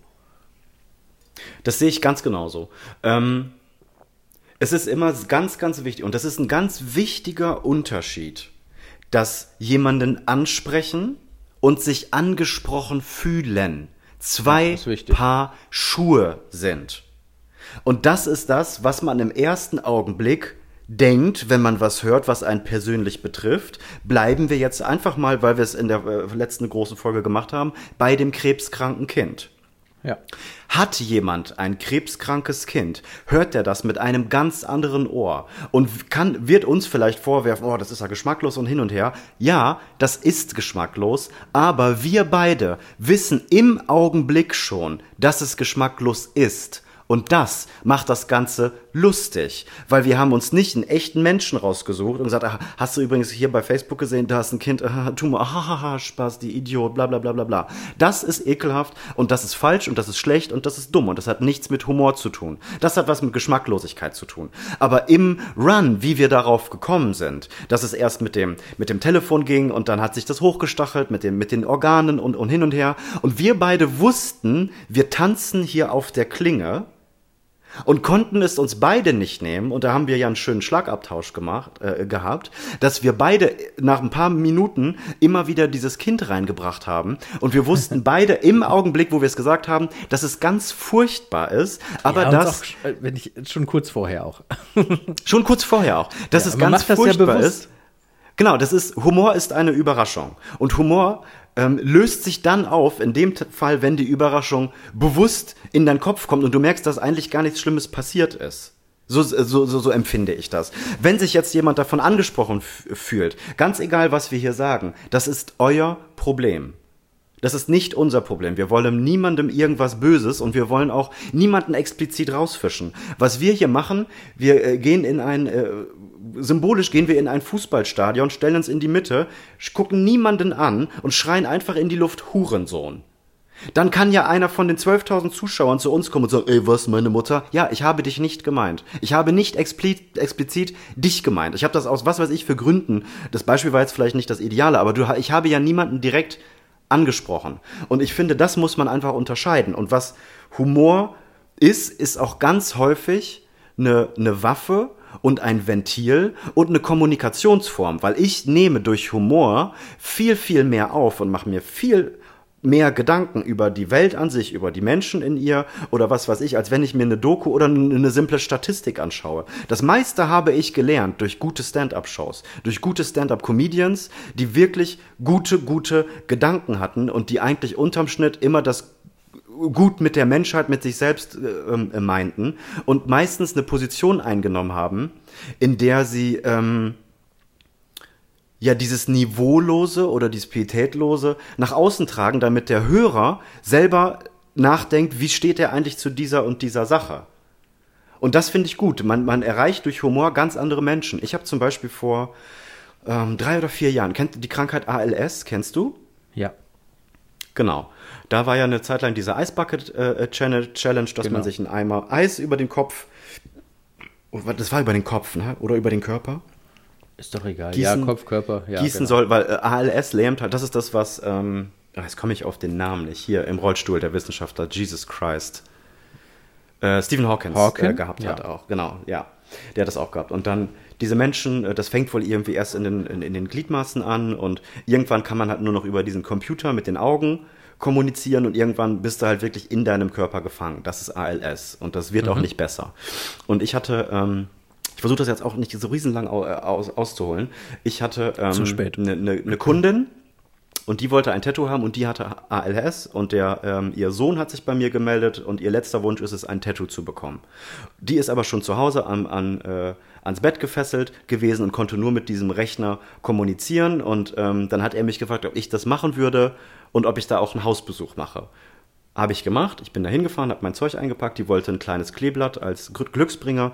Das sehe ich ganz genauso. Ähm, es ist immer ganz, ganz wichtig, und das ist ein ganz wichtiger Unterschied, dass jemanden ansprechen und sich angesprochen fühlen zwei. Paar Schuhe sind. Und das ist das, was man im ersten Augenblick denkt, wenn man was hört, was einen persönlich betrifft. Bleiben wir jetzt einfach mal, weil wir es in der äh, letzten großen Folge gemacht haben, bei dem krebskranken Kind. Ja. Hat jemand ein krebskrankes Kind, hört er das mit einem ganz anderen Ohr und kann, wird uns vielleicht vorwerfen, oh, das ist ja geschmacklos und hin und her. Ja, das ist geschmacklos, aber wir beide wissen im Augenblick schon, dass es geschmacklos ist. Und das macht das Ganze lustig, weil wir haben uns nicht einen echten Menschen rausgesucht und gesagt, ah, hast du übrigens hier bei Facebook gesehen, da ist ein Kind, ah, Tumor, ah, ha, ha, Spaß, die Idiot, bla bla bla bla bla. Das ist ekelhaft und das ist falsch und das ist schlecht und das ist dumm und das hat nichts mit Humor zu tun. Das hat was mit Geschmacklosigkeit zu tun. Aber im Run, wie wir darauf gekommen sind, dass es erst mit dem, mit dem Telefon ging und dann hat sich das hochgestachelt mit, dem, mit den Organen und, und hin und her und wir beide wussten, wir tanzen hier auf der Klinge und konnten es uns beide nicht nehmen und da haben wir ja einen schönen Schlagabtausch gemacht äh, gehabt, dass wir beide nach ein paar Minuten immer wieder dieses Kind reingebracht haben und wir wussten beide im Augenblick, wo wir es gesagt haben, dass es ganz furchtbar ist, aber ja, das auch, äh, wenn ich, schon kurz vorher auch. schon kurz vorher auch, dass Ja, es ganz ja furchtbar bewusst. ist. Genau, das ist Humor ist eine Überraschung und Humor ähm, löst sich dann auf in dem Fall, wenn die Überraschung bewusst in deinen Kopf kommt und du merkst, dass eigentlich gar nichts Schlimmes passiert ist. So, so, so, so empfinde ich das. Wenn sich jetzt jemand davon angesprochen fühlt, ganz egal, was wir hier sagen, das ist euer Problem. Das ist nicht unser Problem. Wir wollen niemandem irgendwas Böses und wir wollen auch niemanden explizit rausfischen. Was wir hier machen, wir äh, gehen in ein, äh, symbolisch gehen wir in ein Fußballstadion, stellen uns in die Mitte, gucken niemanden an und schreien einfach in die Luft Hurensohn. Dann kann ja einer von den 12.000 Zuschauern zu uns kommen und sagen, ey, was, meine Mutter? Ja, ich habe dich nicht gemeint. Ich habe nicht explizit, explizit dich gemeint. Ich habe das aus was weiß ich für Gründen. Das Beispiel war jetzt vielleicht nicht das Ideale, aber du, ich habe ja niemanden direkt angesprochen. Und ich finde, das muss man einfach unterscheiden. Und was Humor ist, ist auch ganz häufig eine, eine Waffe, und ein Ventil und eine Kommunikationsform, weil ich nehme durch Humor viel, viel mehr auf und mache mir viel mehr Gedanken über die Welt an sich, über die Menschen in ihr oder was weiß ich, als wenn ich mir eine Doku oder eine simple Statistik anschaue. Das meiste habe ich gelernt durch gute Stand-up-Shows, durch gute Stand-up-Comedians, die wirklich gute, gute Gedanken hatten und die eigentlich unterm Schnitt immer das gut mit der Menschheit, mit sich selbst äh, äh, meinten und meistens eine Position eingenommen haben, in der sie ähm, ja dieses Niveaulose oder dieses Pietätlose nach außen tragen, damit der Hörer selber nachdenkt, wie steht er eigentlich zu dieser und dieser Sache. Und das finde ich gut. Man, man erreicht durch Humor ganz andere Menschen. Ich habe zum Beispiel vor ähm, drei oder vier Jahren, kennt die Krankheit ALS, kennst du? Ja. Genau. Da war ja eine Zeit lang diese Eisbucket äh, Challenge, dass Genau. man sich einen Eimer Eis über den Kopf, das war über den Kopf, ne? Oder über den Körper? Ist doch egal. Gießen- ja, Kopf, Körper. Ja, gießen genau. soll, weil äh, ALS lähmt halt, das ist das, was, ähm, ah, jetzt komme ich auf den Namen nicht, hier im Rollstuhl der Wissenschaftler, Jesus Christ, äh, Stephen Hawkins Hawking? äh, gehabt hat Ja. auch, genau, ja, der hat das auch gehabt. Und dann diese Menschen, äh, das fängt wohl irgendwie erst in den, in, in den Gliedmaßen an und irgendwann kann man halt nur noch über diesen Computer mit den Augen kommunizieren und irgendwann bist du halt wirklich in deinem Körper gefangen. Das ist ALS und das wird auch nicht besser. Und ich hatte, ähm, ich versuche das jetzt auch nicht so riesenlang äh, aus, auszuholen. Ich hatte ähm, Zu spät. Eine, eine, eine Kundin und die wollte ein Tattoo haben und die hatte ALS und der, ähm, ihr Sohn hat sich bei mir gemeldet und ihr letzter Wunsch ist es, ein Tattoo zu bekommen. Die ist aber schon zu Hause an, an, äh, ans Bett gefesselt gewesen und konnte nur mit diesem Rechner kommunizieren und ähm, dann hat er mich gefragt, ob ich das machen würde und ob ich da auch einen Hausbesuch mache. Habe ich gemacht, ich bin da hingefahren, habe mein Zeug eingepackt, die wollte ein kleines Kleeblatt als Glück- Glücksbringer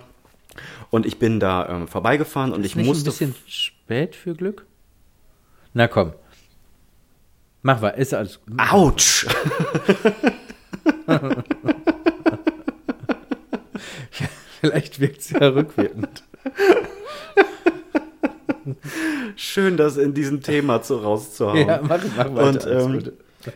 und ich bin da ähm, vorbeigefahren und ich Ist nicht musste ein bisschen spät für Glück? Na komm. Mach mal, ist alles. Autsch! Vielleicht wirkt es ja rückwirkend. Schön, das in diesem Thema zu rauszuhauen. Ja, mach, mach weiter. Und ähm,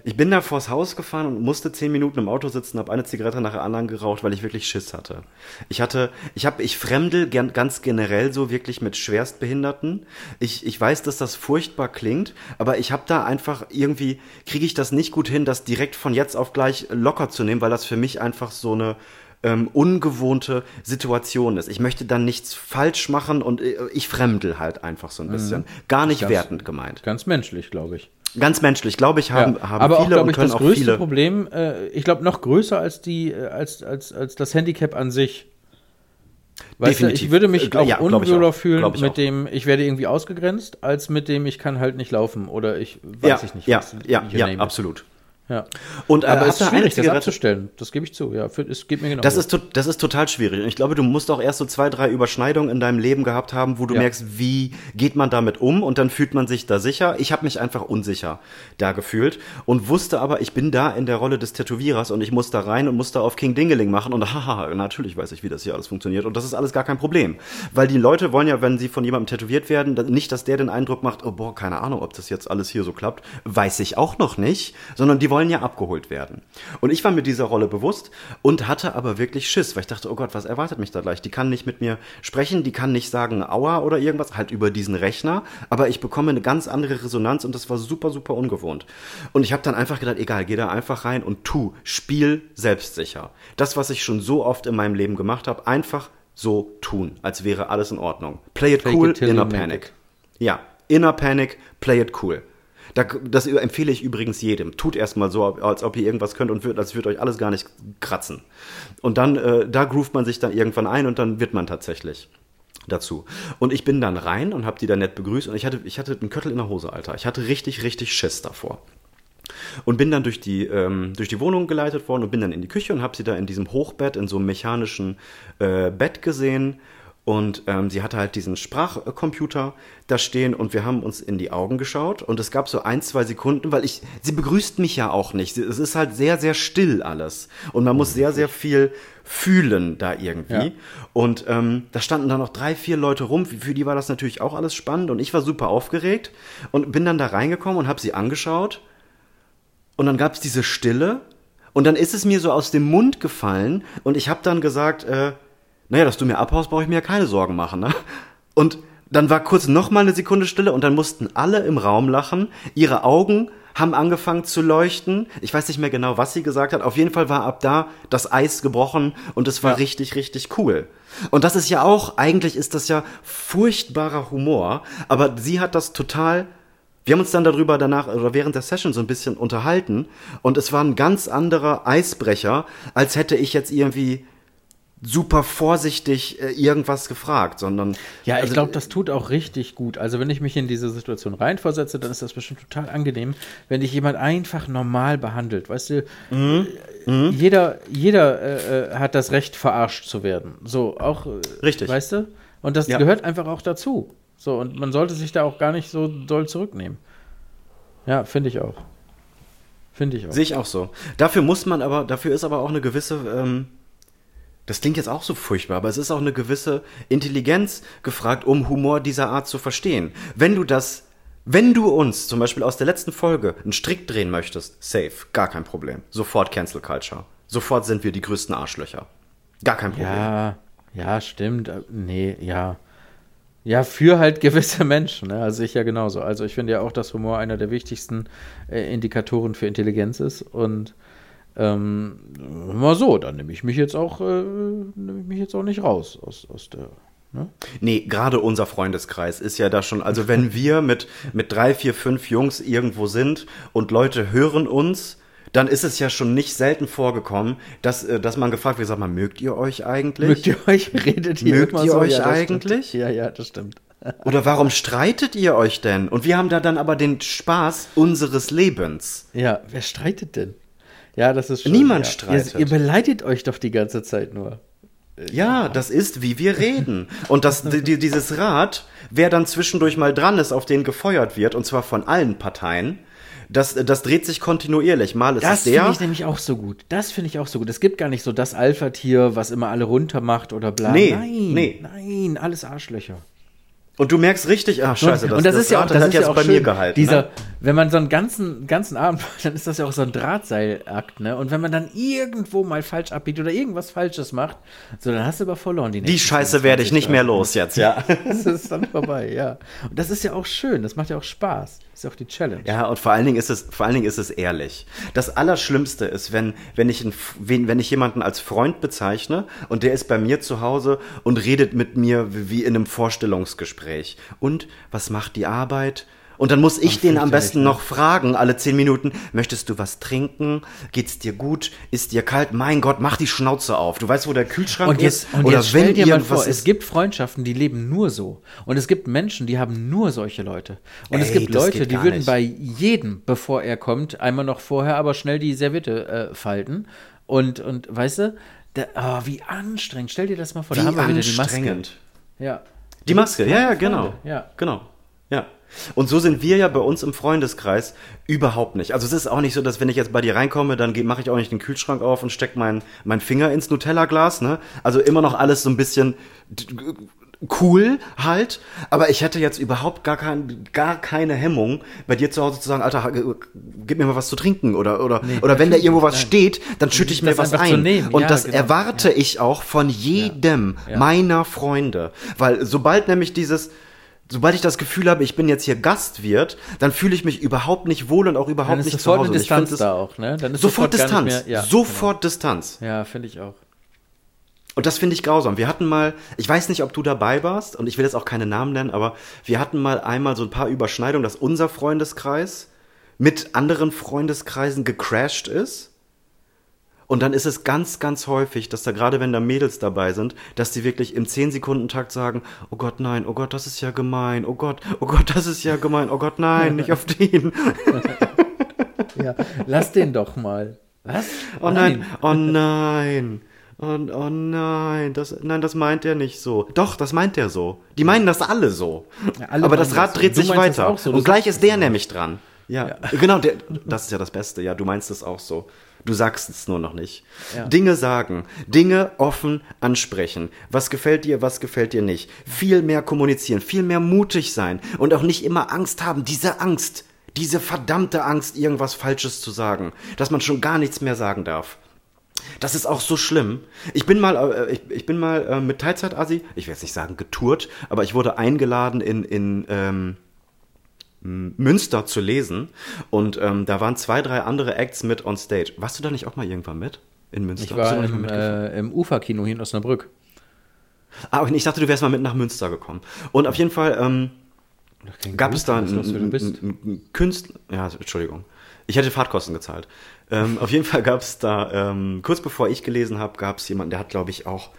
ich bin da vors Haus gefahren und musste zehn Minuten im Auto sitzen, habe eine Zigarette nach der anderen geraucht, weil ich wirklich Schiss hatte. Ich hatte, ich habe, ich fremdel ganz generell so wirklich mit Schwerstbehinderten. Ich, ich weiß, dass das furchtbar klingt, aber ich habe da einfach irgendwie, kriege ich das nicht gut hin, das direkt von jetzt auf gleich locker zu nehmen, weil das für mich einfach so eine ähm, ungewohnte Situation ist. Ich möchte dann nichts falsch machen und äh, ich fremdel halt einfach so ein bisschen. Gar nicht Ganz- wertend gemeint. Ganz menschlich, glaube ich. Ganz menschlich, glaube ich, haben, Ja, haben aber auch, viele glaube und ich, können das auch größte viele. Problem, äh, ich glaube, noch größer als, die, äh, als, als, als das Handicap an sich. Weißt du, Definitiv. ich würde mich Äh, auch ja, unwohler auch. fühlen mit auch. dem, ich werde irgendwie ausgegrenzt, als mit dem, ich kann halt nicht laufen oder ich weiß ja, ich nicht. ja, was, ja, ja, absolut. Ja. Und äh, Aber es ist schwierig, das abzustellen. Das gebe ich zu. Ja, für, es geht mir genau. Das ist, das ist total schwierig. Und ich glaube, du musst auch erst so zwei, drei Überschneidungen in deinem Leben gehabt haben, wo du Ja. merkst, wie geht man damit um und dann fühlt man sich da sicher. Ich habe mich einfach unsicher da gefühlt und wusste aber, ich bin da in der Rolle des Tätowierers und ich muss da rein und muss da auf King Dingeling machen und haha, natürlich weiß ich, wie das hier alles funktioniert und das ist alles gar kein Problem. Weil die Leute wollen ja, wenn sie von jemandem tätowiert werden, nicht, dass der den Eindruck macht, oh boah, keine Ahnung, ob das jetzt alles hier so klappt, weiß ich auch noch nicht, sondern die wollen ja abgeholt werden. Und ich war mir dieser Rolle bewusst und hatte aber wirklich Schiss, weil ich dachte, oh Gott, was erwartet mich da gleich? Die kann nicht mit mir sprechen, die kann nicht sagen Aua oder irgendwas, halt über diesen Rechner, aber ich bekomme eine ganz andere Resonanz und das war super, super ungewohnt. Und ich habe dann einfach gedacht, egal, geh da einfach rein und tu, spiel selbstsicher. Das, was ich schon so oft in meinem Leben gemacht habe, einfach so tun, als wäre alles in Ordnung. Play it Fake cool, it make panic. Ja, inner panic, play it cool. Da, das empfehle ich übrigens jedem. Tut erstmal so, als ob ihr irgendwas könnt und würd, als würde euch alles gar nicht kratzen. Und dann, äh, da groovt man sich dann irgendwann ein und dann wird man tatsächlich dazu. Und ich bin dann rein und habe die dann nett begrüßt und ich hatte, ich hatte einen Köttel in der Hose, Alter. Ich hatte richtig, richtig Schiss davor. Und bin dann durch die, ähm, durch die Wohnung geleitet worden und bin dann in die Küche und habe sie da in diesem Hochbett, in so einem mechanischen äh, Bett gesehen. Und ähm, sie hatte halt diesen Sprachcomputer da stehen und wir haben uns in die Augen geschaut und es gab so ein, zwei Sekunden, weil ich, sie begrüßt mich ja auch nicht. Sie- Es ist halt sehr, sehr still alles. Und man muss sehr, sehr viel fühlen da irgendwie. Ja. Und ähm, da standen dann noch drei, vier Leute rum. Für für die war das natürlich auch alles spannend und ich war super aufgeregt und bin dann da reingekommen und habe sie angeschaut. Und dann gab es diese Stille und dann ist es mir so aus dem Mund gefallen und ich habe dann gesagt, äh, naja, dass du mir abhaust, brauche ich mir ja keine Sorgen machen. Ne? Und dann war kurz noch mal eine Sekunde Stille und dann mussten alle im Raum lachen. Ihre Augen haben angefangen zu leuchten. Ich weiß nicht mehr genau, was sie gesagt hat. Auf jeden Fall war ab da das Eis gebrochen und es war Ja. richtig, richtig cool. Und das ist ja auch, eigentlich ist das ja furchtbarer Humor, aber sie hat das total. Wir haben uns dann darüber danach oder während der Session so ein bisschen unterhalten und es war ein ganz anderer Eisbrecher, als hätte ich jetzt irgendwie super vorsichtig äh, irgendwas gefragt, sondern Ja, ich also, glaube, das tut auch richtig gut. Also, wenn ich mich in diese Situation reinversetze, dann ist das bestimmt total angenehm, wenn dich jemand einfach normal behandelt. Weißt du, Mhm. äh, jeder, jeder äh, äh, hat das Recht, verarscht zu werden. So, auch. äh, Richtig. Weißt du? Und das Ja. gehört einfach auch dazu. So, und man sollte sich da auch gar nicht so doll zurücknehmen. Ja, finde ich auch. Finde ich auch. Sehe ich auch so. Dafür muss man aber, dafür ist aber auch eine gewisse, ähm, das klingt jetzt auch so furchtbar, aber es ist auch eine gewisse Intelligenz gefragt, um Humor dieser Art zu verstehen. Wenn du das, wenn du uns zum Beispiel aus der letzten Folge einen Strick drehen möchtest, safe, gar kein Problem. Sofort Cancel Culture. Sofort sind wir die größten Arschlöcher. Gar kein Problem. Ja, ja, stimmt. Äh, Nee, ja. Ja, für halt gewisse Menschen. Ne? Also ich ja genauso. Also ich finde ja auch, dass Humor einer der wichtigsten äh, Indikatoren für Intelligenz ist. Und ähm, mal so, dann nehme ich mich jetzt auch, äh, nehme ich mich jetzt auch nicht raus aus, aus der. Ne? Nee, gerade unser Freundeskreis ist ja da schon, also wenn wir mit, mit drei, vier, fünf Jungs irgendwo sind und Leute hören uns, dann ist es ja schon nicht selten vorgekommen, dass, äh, dass man gefragt wird, sag mal, mögt ihr euch eigentlich? Mögt ihr euch, redet ihr Mögt ihr so? euch Ja, eigentlich? Stimmt. Ja, ja, das stimmt. Oder warum streitet ihr euch denn? Und wir haben da dann aber den Spaß unseres Lebens. Ja, wer streitet denn? Ja, das ist schön. Niemand ja. streitet. Ihr, ihr beleidigt euch doch die ganze Zeit nur. Ja, das ist, wie wir reden. Und das, die, die- dieses Rad, wer dann zwischendurch mal dran ist, auf den gefeuert wird, und zwar von allen Parteien, das, das dreht sich kontinuierlich. Mal ist Das es der. finde ich nämlich auch so gut. Das finde ich auch so gut. Es gibt gar nicht so das Alpha-Tier, was immer alle runtermacht oder bla. Nee, nein, nee. nein, alles Arschlöcher. Und du merkst richtig, ach scheiße, das, und das, ist ja auch, das hat ist jetzt ja auch bei schön, mir gehalten. Dieser, ne? Wenn man so einen ganzen, ganzen Abend, dann ist das ja auch so ein Drahtseilakt, ne? Und wenn man dann irgendwo mal falsch abbiegt oder irgendwas Falsches macht, so, dann hast du aber verloren. Die, Die Scheiße werde ich 20, nicht mehr 30. los jetzt, ja. Das ist dann vorbei, ja. Und das ist ja auch schön, das macht ja auch Spaß. Das ist ja auch die Challenge. Ja, und vor allen Dingen ist es, vor allen Dingen ist es ehrlich. Das Allerschlimmste ist, wenn, wenn ich, einen, wenn, wenn ich jemanden als Freund bezeichne und der ist bei mir zu Hause und redet mit mir wie in einem Vorstellungsgespräch. Und was macht die Arbeit? Und dann muss ich den am besten ne? noch fragen, alle zehn Minuten, möchtest du was trinken? Geht's dir gut? Ist dir kalt? Mein Gott, mach die Schnauze auf. Du weißt, wo der Kühlschrank Und jetzt, ist? und Oder jetzt wenn dir mal vor, es ist. gibt Freundschaften, die leben nur so. Und es gibt Menschen, die haben nur solche Leute. Und es Ey, gibt das Leute, die würden nicht. bei jedem, bevor er kommt, einmal noch vorher aber schnell die Serviette äh, falten. Und, und weißt du, da, ah, wie anstrengend. Stell dir das mal vor. Wie da haben wir wieder die Maske. Ja. Die Maske, ja, ja, genau. Ja. Genau. Ja. Und so sind wir ja bei uns im Freundeskreis überhaupt nicht. Also es ist auch nicht so, dass wenn ich jetzt bei dir reinkomme, dann mache ich auch nicht den Kühlschrank auf und stecke meinen mein Finger ins Nutella-Glas. Ne? Also immer noch alles so ein bisschen cool halt. Aber ich hätte jetzt überhaupt gar, kein, gar keine Hemmung, bei dir zu Hause zu sagen, Alter, g- gib mir mal was zu trinken. Oder, oder, oder wenn da irgendwo was steht, dann schütte ich mir was ein. Und ja, das genau. erwarte ich auch von jedem Ja. meiner Freunde. Weil sobald nämlich dieses, sobald ich das Gefühl habe, ich bin jetzt hier Gastwirt, dann fühle ich mich überhaupt nicht wohl und auch überhaupt nicht zu sofort Hause. eine Distanz es- da auch, ne? Dann ist Sofort nicht Distanz. mehr- ja, sofort Distanz. Genau. Ja, finde ich auch. Und das finde ich grausam. Wir hatten mal, ich weiß nicht, ob du dabei warst, und ich will jetzt auch keine Namen nennen, aber wir hatten mal einmal so ein paar Überschneidungen, dass unser Freundeskreis mit anderen Freundeskreisen gecrashed ist. Und dann ist es ganz, ganz häufig, dass da gerade wenn da Mädels dabei sind, dass die wirklich im 10-Sekunden-Takt sagen, oh Gott, nein, oh Gott, das ist ja gemein, oh Gott, oh Gott, das ist ja gemein, oh Gott, nein, nicht auf den. Ja, lass den doch mal. Was? Oh nein, oh nein. Oh, oh nein, das, nein, das meint er nicht so. Doch, das meint er so. Die meinen das alle so. Ja, alle Aber das Rad das so. dreht sich das weiter. auch so. Und gleich ist der nämlich dran. Ja, genau, der, das ist ja das Beste. Ja, du meinst es auch so. Du sagst es nur noch nicht. Ja. Dinge sagen, Dinge offen ansprechen. Was gefällt dir, was gefällt dir nicht. Viel mehr kommunizieren, viel mehr mutig sein und auch nicht immer Angst haben. Diese Angst, diese verdammte Angst, irgendwas Falsches zu sagen, dass man schon gar nichts mehr sagen darf. das ist auch so schlimm. Ich bin mal, äh, ich, ich bin mal äh, mit Teilzeit-Asi, ich will jetzt nicht sagen getourt, aber ich wurde eingeladen in, in ähm, Münster zu lesen. Und ähm, da waren zwei, drei andere Acts mit on stage. Warst du da nicht auch mal irgendwann mit? In Münster? Ich war im, äh, im Uferkino hier in Osnabrück. Ah, und ich dachte, du wärst mal mit nach Münster gekommen. Und auf jeden Fall ähm, gab es da einen Künstler. Ja, Entschuldigung. Ich hätte Fahrtkosten gezahlt. Ähm, auf jeden Fall gab es da, ähm, kurz bevor ich gelesen habe, gab es jemanden, der hat, glaube ich, auch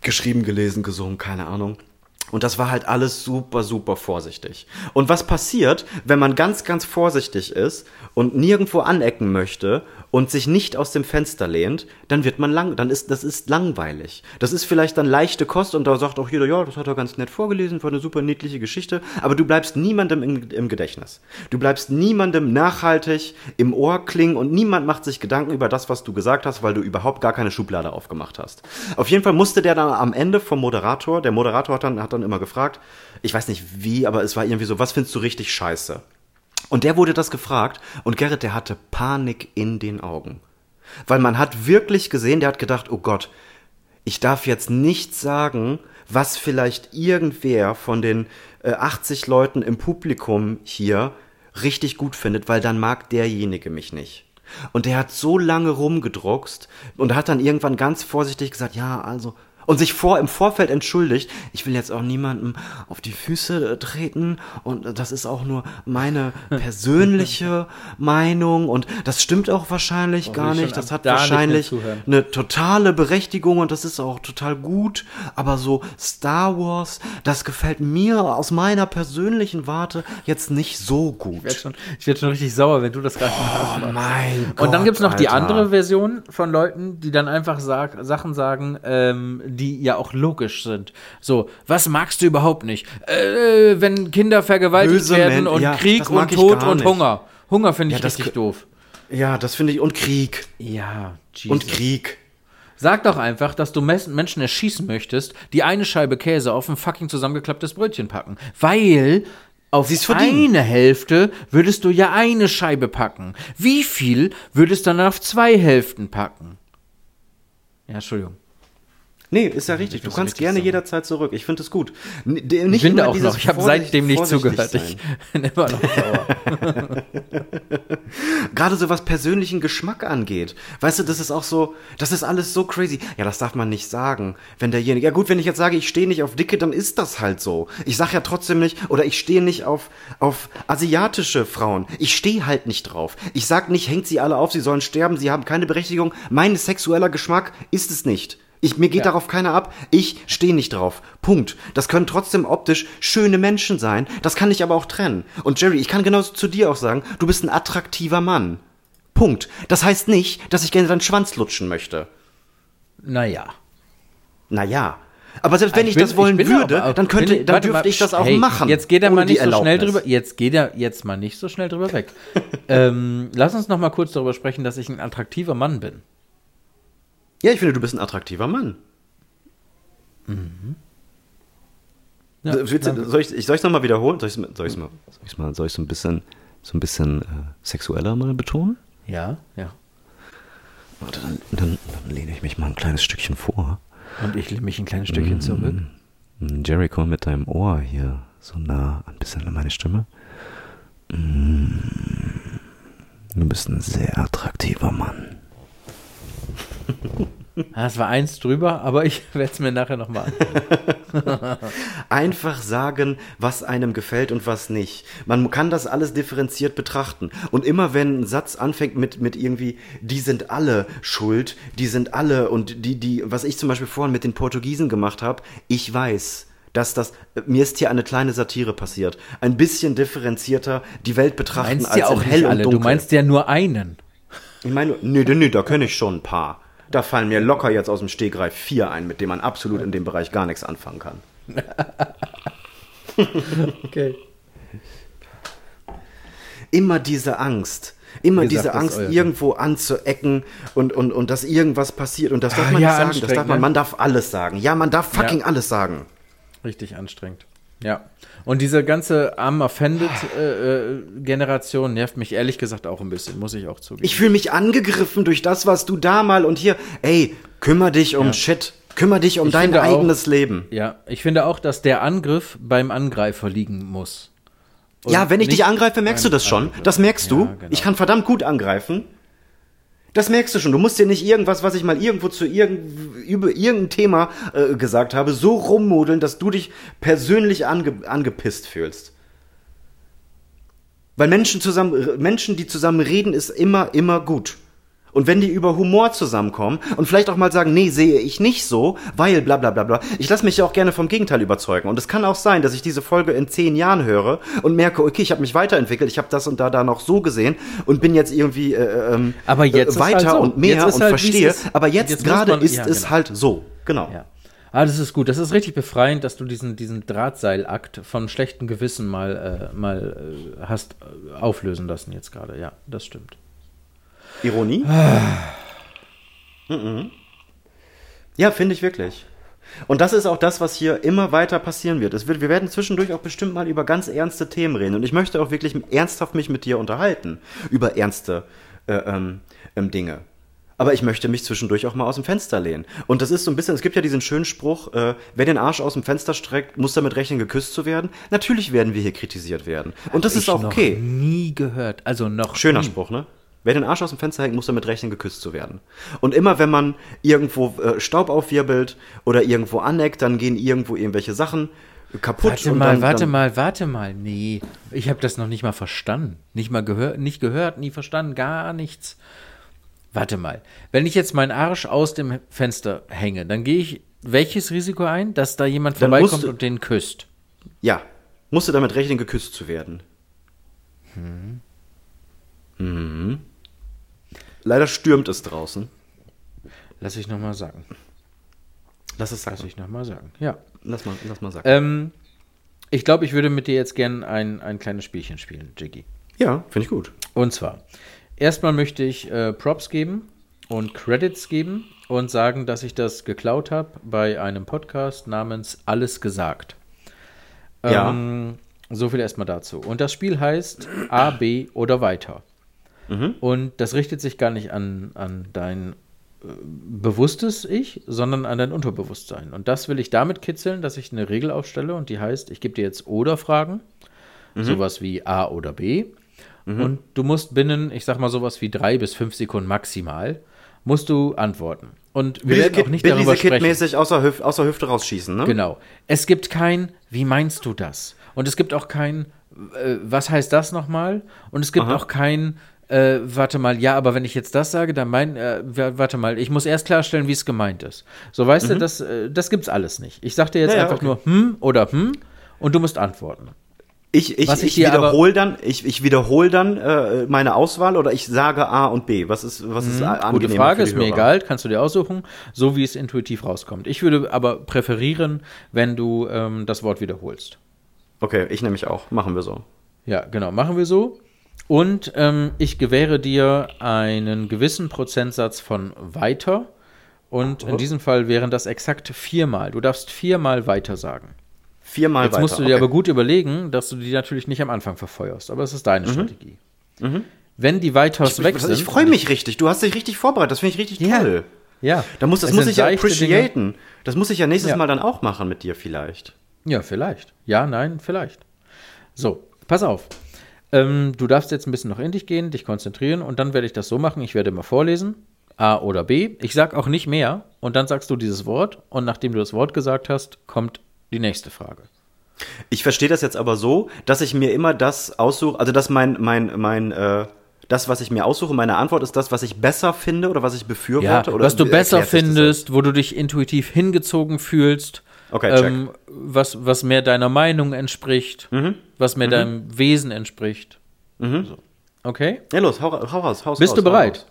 geschrieben, gelesen, gesungen, keine Ahnung. Und das war halt alles super, super vorsichtig. Und was passiert, wenn man ganz, ganz vorsichtig ist und nirgendwo anecken möchte und sich nicht aus dem Fenster lehnt, dann wird man lang, dann ist, das ist langweilig. Das ist vielleicht dann leichte Kost und da sagt auch jeder, ja, das hat er ganz nett vorgelesen, war eine super niedliche Geschichte, aber du bleibst niemandem im, im Gedächtnis. Du bleibst niemandem nachhaltig im Ohr klingen und niemand macht sich Gedanken über das, was du gesagt hast, weil du überhaupt gar keine Schublade aufgemacht hast. Auf jeden Fall musste der dann am Ende vom Moderator, der Moderator hat dann, hat dann immer gefragt, ich weiß nicht wie, aber es war irgendwie so, was findest du richtig scheiße? Und der wurde das gefragt und Gerrit, der hatte Panik in den Augen. Weil man hat wirklich gesehen, der hat gedacht, oh Gott, ich darf jetzt nicht sagen, was vielleicht irgendwer von den äh, 80 Leuten im Publikum hier richtig gut findet, weil dann mag derjenige mich nicht. Und der hat so lange rumgedruckst und hat dann irgendwann ganz vorsichtig gesagt, ja, also und sich vor im Vorfeld entschuldigt, ich will jetzt auch niemandem auf die Füße äh, treten und das ist auch nur meine persönliche Meinung und das stimmt auch wahrscheinlich Oh, gar nicht, das hat wahrscheinlich eine totale Berechtigung und das ist auch total gut, aber so Star Wars, das gefällt mir aus meiner persönlichen Warte jetzt nicht so gut. Ich werde schon, ich werd schon richtig sauer, wenn du das gerade Oh mein Gott. Und dann gibt es noch die Alter. andere Version von Leuten, die dann einfach sag, Sachen sagen, ähm, die ja auch logisch sind. So, was magst du überhaupt nicht? Äh, wenn Kinder vergewaltigt Böse werden Men- und ja, Krieg und Tod und. Hunger. Hunger finde ich Ja, das richtig doof. Ja, das finde ich und Krieg Ja, Jesus. und Krieg. Sag doch einfach, dass du Menschen erschießen möchtest, die eine Scheibe Käse auf ein fucking zusammengeklapptes Brötchen packen. Weil auf eine Hälfte würdest du ja eine Scheibe packen. Wie viel würdest du dann auf zwei Hälften packen? Ja, Entschuldigung. Nee, ist ja richtig. Du kannst richtig gerne sagen. jederzeit zurück. Ich finde es gut. N- d- Ich Nicht finde auch noch, ich habe seitdem nicht zugehört. Ich sein. bin immer noch sauer. Gerade so was persönlichen Geschmack angeht. Weißt du, das ist auch so, das ist alles so crazy. Ja, das darf man nicht sagen. Wenn derjenige, ja gut, wenn ich jetzt sage, ich stehe nicht auf Dicke, dann ist das halt so. Ich sag ja trotzdem nicht, oder ich stehe nicht auf, auf asiatische Frauen. Ich stehe halt nicht drauf. Ich sag nicht, hängt sie alle auf, sie sollen sterben, sie haben keine Berechtigung. Mein sexueller Geschmack ist es nicht. Ich, mir geht darauf keiner ab. Ich stehe nicht drauf. Punkt. Das können trotzdem optisch schöne Menschen sein. Das kann ich aber auch trennen. Und Jerry, ich kann genauso zu dir auch sagen, du bist ein attraktiver Mann. Punkt. Das heißt nicht, dass ich gerne deinen Schwanz lutschen möchte. naja. Naja. Aber selbst wenn ich, bin- das wollen bin würde, aber- dann könnte, bin- dann dürfte mal, ich das auch hey, machen. Jetzt geht er mal nicht so schnell drüber. Jetzt geht er jetzt mal nicht so schnell drüber weg. ähm, lass uns noch mal kurz darüber sprechen, dass ich ein attraktiver Mann bin. Ja, ich finde, du bist ein attraktiver Mann. Ja, So, willst soll ich es soll nochmal wiederholen? Soll ich es soll ich's mal, soll ich's mal, soll ich's so ein bisschen, so ein bisschen äh, sexueller mal betonen? ja, ja. Warte, dann, dann, dann lehne ich mich mal ein kleines Stückchen vor. Und ich lehne mich ein kleines Stückchen zurück. Mm, Jerry, komm mit deinem Ohr hier so nah ein bisschen an meine Stimme. Mm, Du bist ein sehr attraktiver Mann. Das war eins drüber, aber ich werde es mir nachher noch mal an. Einfach sagen, was einem gefällt und was nicht. Man kann das alles differenziert betrachten. Und immer wenn ein Satz anfängt mit, mit irgendwie, die sind alle schuld, die sind alle und die, die, was ich zum Beispiel vorhin mit den Portugiesen gemacht habe, ich weiß, dass das, mir ist hier eine kleine Satire passiert. Ein bisschen differenzierter die Welt Du betrachten meinst als ja auch hell alle, und du dunkel. meinst ja nur einen. Ich meine, nee, nee, nee, da kenne ich schon ein paar. Da fallen mir locker jetzt aus dem Stegreif vier ein, mit denen man absolut in dem Bereich gar nichts anfangen kann. Okay. Immer diese Angst. Immer gesagt, diese Angst, irgendwo anzuecken und, und, und dass irgendwas passiert. Und das darf Ah, man ja, nicht sagen. Das darf man, ne? man darf alles sagen. Ja, man darf fucking Ja. alles sagen. Richtig anstrengend. Ja. Und diese ganze I'm offended äh, äh, Generation nervt mich ehrlich gesagt auch ein bisschen, muss ich auch zugeben. Ich fühle mich angegriffen durch das, was du da mal und hier. Ey, kümmer dich um Ja. Shit. Kümmer dich um Ich dein finde auch- eigenes Leben. ja, ich finde auch, dass der Angriff beim Angreifer liegen muss. Und Ja, wenn ich dich angreife, merkst du das schon. Das merkst du. Ja, genau. Ich kann verdammt gut angreifen. Das merkst du schon. Du musst dir nicht irgendwas, was ich mal irgendwo zu irgend, über irgendein Thema äh, gesagt habe, so rummodeln, dass du dich persönlich ange, angepisst fühlst. Weil Menschen zusammen, Menschen, die zusammen reden, ist immer, immer gut. Und wenn die über Humor zusammenkommen und vielleicht auch mal sagen, nee, sehe ich nicht so, weil bla bla bla bla. Ich lasse mich ja auch gerne vom Gegenteil überzeugen. Und es kann auch sein, dass ich diese Folge in zehn Jahren höre und merke, okay, ich habe mich weiterentwickelt, ich habe das und da da noch so gesehen und bin jetzt irgendwie äh, ähm, Aber jetzt äh, ist weiter halt so. und mehr Jetzt und halt, verstehe. ist. Aber jetzt, Jetzt gerade man- ist ja, es genau. halt so. Genau. Ja. Ah, das ist gut. Das ist richtig befreiend, dass du diesen, diesen Drahtseilakt von schlechtem Gewissen mal, äh, mal äh, hast äh, auflösen lassen jetzt gerade. Ja, das stimmt. Ironie? Mhm. Ja, finde ich wirklich. Und das ist auch das, was hier immer weiter passieren wird. Es wird. Wir werden zwischendurch auch bestimmt mal über ganz ernste Themen reden. Und ich möchte auch wirklich ernsthaft mich mit dir unterhalten über ernste äh, ähm, ähm, Dinge. Aber ich möchte mich zwischendurch auch mal aus dem Fenster lehnen. Und das ist so ein bisschen, es gibt ja diesen schönen Spruch, äh, wer den Arsch aus dem Fenster streckt, muss damit rechnen, geküsst zu werden. Natürlich werden wir hier kritisiert werden. Und das ist ich auch noch okay. nie gehört. Also noch Schöner nie. Spruch, ne? Wer den Arsch aus dem Fenster hängt, muss damit rechnen, geküsst zu werden. Und immer wenn man irgendwo äh, Staub aufwirbelt oder irgendwo aneckt, dann gehen irgendwo irgendwelche Sachen kaputt. Warte mal, dann, warte dann, mal, warte mal. Nee, ich habe das noch nicht mal verstanden. Nicht mal gehört, nicht gehört, nie verstanden, gar nichts. Warte mal. Wenn ich jetzt meinen Arsch aus dem Fenster hänge, dann gehe ich welches Risiko ein, dass da jemand Dann vorbeikommt und den küsst? Ja, musst du damit rechnen, geküsst zu werden. Mhm. Leider stürmt es draußen. Lass ich noch mal sagen. Lass es Lass sagen. ich noch mal sagen. Ja. Lass mal, lass mal sagen. Ähm, ich glaube, ich würde mit dir jetzt gern ein, ein kleines Spielchen spielen, Jiggy. ja, finde ich gut. Und zwar, erstmal möchte ich äh, Props geben und Credits geben und sagen, dass ich das geklaut habe bei einem Podcast namens Alles gesagt. Ja. Ähm, so viel erstmal dazu. Und das Spiel heißt A, B oder weiter. Mhm. Und das richtet sich gar nicht an, an dein äh, bewusstes Ich, sondern an dein Unterbewusstsein. Und das will ich damit kitzeln, dass ich eine Regel aufstelle und die heißt, ich gebe dir jetzt Oder-Fragen, Mhm. sowas wie A oder B. Und du musst binnen, ich sag mal sowas wie drei bis fünf Sekunden maximal, musst du antworten. Und wir werden auch nicht Billy darüber sprechen. mäßig außer, Hüf außer Hüfte rausschießen, ne? Genau. Es gibt kein, wie meinst du das? Und es gibt auch kein, äh, was heißt das nochmal? Und es gibt Aha. auch kein, äh, warte mal, ja, aber wenn ich jetzt das sage, dann mein, äh, wa- warte mal, ich muss erst klarstellen, wie es gemeint ist. So, weißt du, das, äh, das gibt's alles nicht. Ich sag dir jetzt Mhm. Ja, einfach okay. nur hm oder hm und du musst antworten. Ich, ich, ich ich wiederhole dann, ich, ich wiederhole dann äh, meine Auswahl oder ich sage A und B. Was ist, was ist Mhm. Gute Frage, ist mir Hörer? egal, kannst du dir aussuchen, so wie es intuitiv rauskommt. Ich würde aber präferieren, wenn du ähm, das Wort wiederholst. Okay, ich nehme mich auch. Machen wir so. Ja, genau, machen wir so. Und ähm, ich gewähre dir einen gewissen Prozentsatz von weiter. Und in diesem Fall wären das exakt viermal. Du darfst viermal weiter sagen. Viermal Jetzt weiter. musst du dir okay. aber gut überlegen, dass du die natürlich nicht am Anfang verfeuerst. Aber es ist deine Strategie. Wenn die Weiters weg sind. ich freue mich richtig. Du hast dich richtig vorbereitet. Das finde ich richtig toll. Ja, Da muss, das Es muss ich ja appreciaten. Das muss ich ja nächstes Ja. Mal dann auch machen mit dir vielleicht. Ja, vielleicht. Ja, nein, vielleicht. So, pass auf. Ähm, du darfst jetzt ein bisschen noch in dich gehen, dich konzentrieren und dann werde ich das so machen. Ich werde mal vorlesen. A oder B. Ich sag auch nicht mehr und dann sagst du dieses Wort und nachdem du das Wort gesagt hast, kommt die nächste Frage. Ich verstehe das jetzt aber so, dass ich mir immer das aussuche, also dass mein, mein, mein, äh, das, was ich mir aussuche, meine Antwort ist das, was ich besser finde oder was ich Ja, befürworte? oder was du besser findest, wo du dich intuitiv hingezogen fühlst. Okay, check. ähm, was, was mehr deiner Meinung entspricht, Mhm. was mehr deinem Wesen selbst? So. Okay? Ja, los, hau, hau raus, hau Bist raus, du bereit?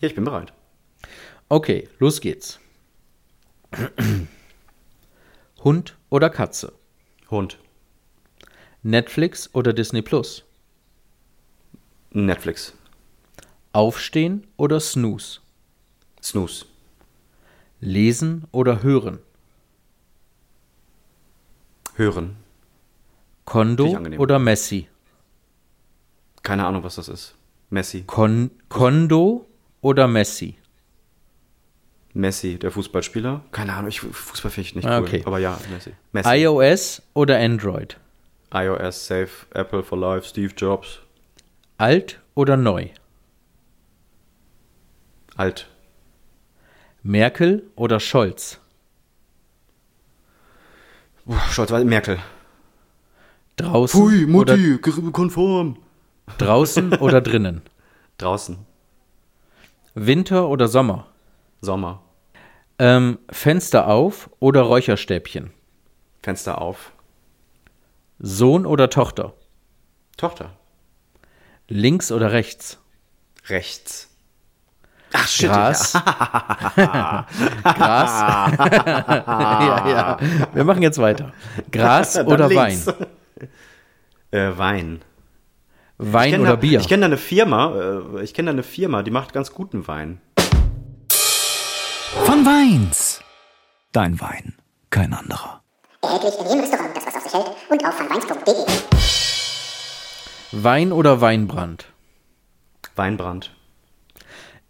Ja, ich bin bereit. Okay, los geht's. Hund oder Katze? Hund. Netflix oder Disney Plus? Netflix. Aufstehen oder Snooze? Snooze. Lesen oder hören? Hören. Kondo oder Messi? Keine Ahnung, was das ist. Messi. Kon Kondo oder Messi? Messi, der Fußballspieler. Keine Ahnung, ich, Fußball finde ich nicht Ah, cool. okay. Aber ja, Messi. Messi. iOS oder Android? iOS, Safe, Apple for Life, Steve Jobs. Alt oder neu? Alt. Merkel oder Scholz? Puh, Scholz war Merkel. Draußen oder, konform. draußen oder drinnen? Draußen. Winter oder Sommer? Sommer. Ähm, Fenster auf oder Räucherstäbchen? Fenster auf. Sohn oder Tochter? Tochter. Links oder rechts? Rechts. Ach, shit. Gras. Gras. ja, ja. Wir machen jetzt weiter. Gras oder links. Wein? Äh, Wein. Wein oder da, Bier? Ich kenne da eine Firma, äh, ich kenne da eine Firma, die macht ganz guten Wein. Von Weins. Dein Wein, kein anderer. Erhältlich in jedem Restaurant, das was auf sich hält und auf vanweins.de. Wein oder Weinbrand? Weinbrand.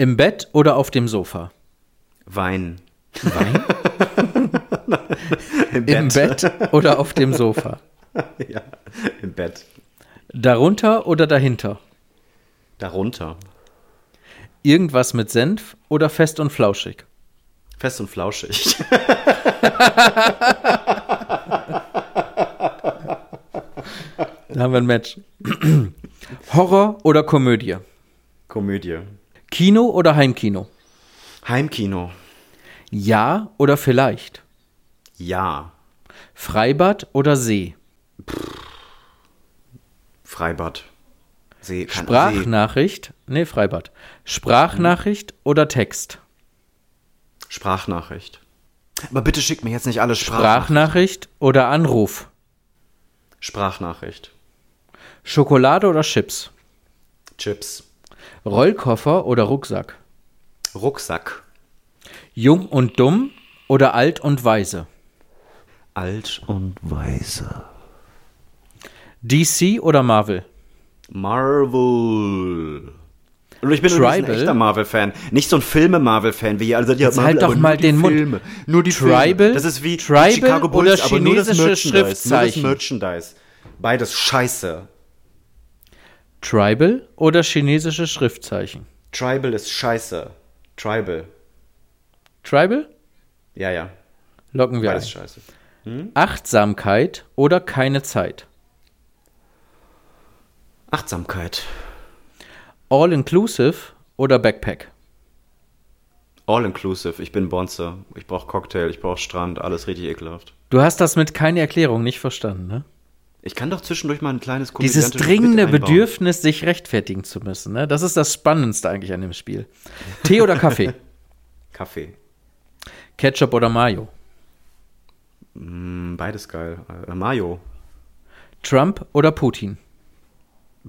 Im Bett oder auf dem Sofa? Wein. Wein? Im Im Bett oder auf dem Sofa? ja, im Bett. Darunter oder dahinter? Darunter. Irgendwas mit Senf oder fest und flauschig? Fest und flauschig. Da haben wir ein Match. Horror oder Komödie? Komödie. Kino oder Heimkino? Heimkino. Ja oder vielleicht? Ja. Freibad oder See? Freibad. See. Sprachnachricht? Nee, Freibad. Sprachnachricht oder Text? Sprachnachricht. Aber bitte schick mir jetzt nicht alle Sprachnachrichten. Sprachnachricht oder Anruf? Sprachnachricht. Schokolade oder Chips? Chips. Rollkoffer oder Rucksack? Rucksack. Jung und dumm oder alt und weise? Alt und weise. DC oder Marvel? Marvel. Und ich bin übrigens ein Tribal? echter Marvel-Fan. Nicht so ein Filme-Marvel-Fan, wie ihr alle sagt, ja, Marvel, halt doch mal den Mund. Filme. Nur die Tribal? Filme. Das ist wie Tribal Chicago Bulls, oder aber nur das chinesische Merchandise. Nur das Schriftzeichen? Merchandise. Beides scheiße. Tribal oder chinesische Schriftzeichen? Tribal ist scheiße. Tribal. Tribal? Ja, ja. Locken wir Beides ein. scheiße. Achtsamkeit oder keine Zeit? Achtsamkeit. All-inclusive oder Backpack? All-inclusive. Ich bin Bonze. Ich brauche Cocktail, ich brauche Strand, alles richtig ekelhaft. Du hast das mit keine Erklärung nicht verstanden, ne? Ich kann doch zwischendurch mal ein kleines Dieses dringende. Bedürfnis, sich rechtfertigen zu müssen, ne? Das ist das Spannendste eigentlich an dem Spiel. Tee oder Kaffee? Kaffee. Ketchup oder Mayo? Mm, Beides geil. Äh, Mayo. Trump oder Putin?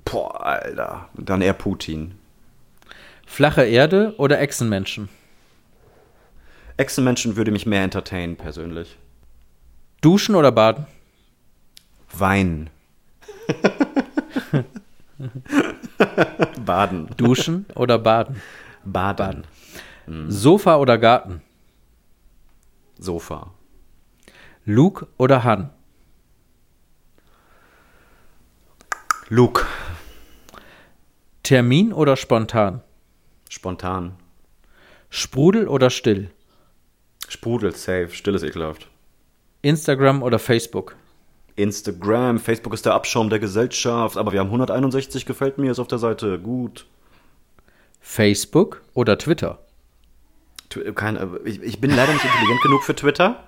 Boah, Alter. Dann eher Putin. Flache Erde oder Echsenmenschen? Echsenmenschen würde mich mehr entertainen, persönlich. Duschen oder Baden? Wein. Baden. Duschen oder Baden? Baden. Sofa oder Garten? Sofa. Luke oder Han? Luke. Termin oder spontan? Spontan. Sprudel oder still? Sprudel, safe. Still ist ekelhaft. Instagram oder Facebook? Instagram. Facebook ist der Abschaum der Gesellschaft. Aber wir haben 161 gefällt mir ist auf der Seite. Gut. Facebook oder Twitter? Tw- Kein, äh, ich, ich bin leider nicht intelligent genug für Twitter.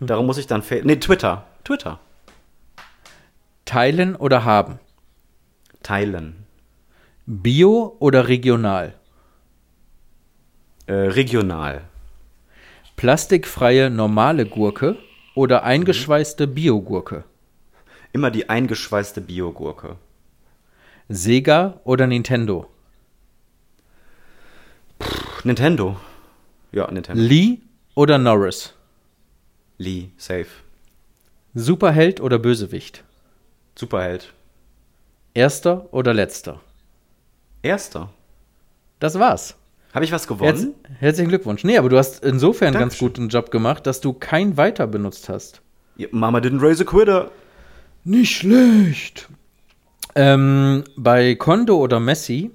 Darum muss ich dann. Fa nee, Twitter. Twitter. Teilen oder haben? Teilen. Bio oder regional? Äh, regional. Plastikfreie normale Gurke oder eingeschweißte Biogurke? Immer die eingeschweißte Biogurke. Sega oder Nintendo? Nintendo. Ja, Nintendo. Lee oder Norris? Lee, safe. Superheld oder Bösewicht? Superheld. Erster oder letzter? Erster. Das war's. Habe ich was Herz, gewonnen? herzlichen Glückwunsch. Nee, aber du hast insofern einen ganz Dankeschön. guten Job gemacht, dass du kein Weiter benutzt hast. Mama didn't raise a quitter. Nicht schlecht. Ähm, bei Kondo oder Messi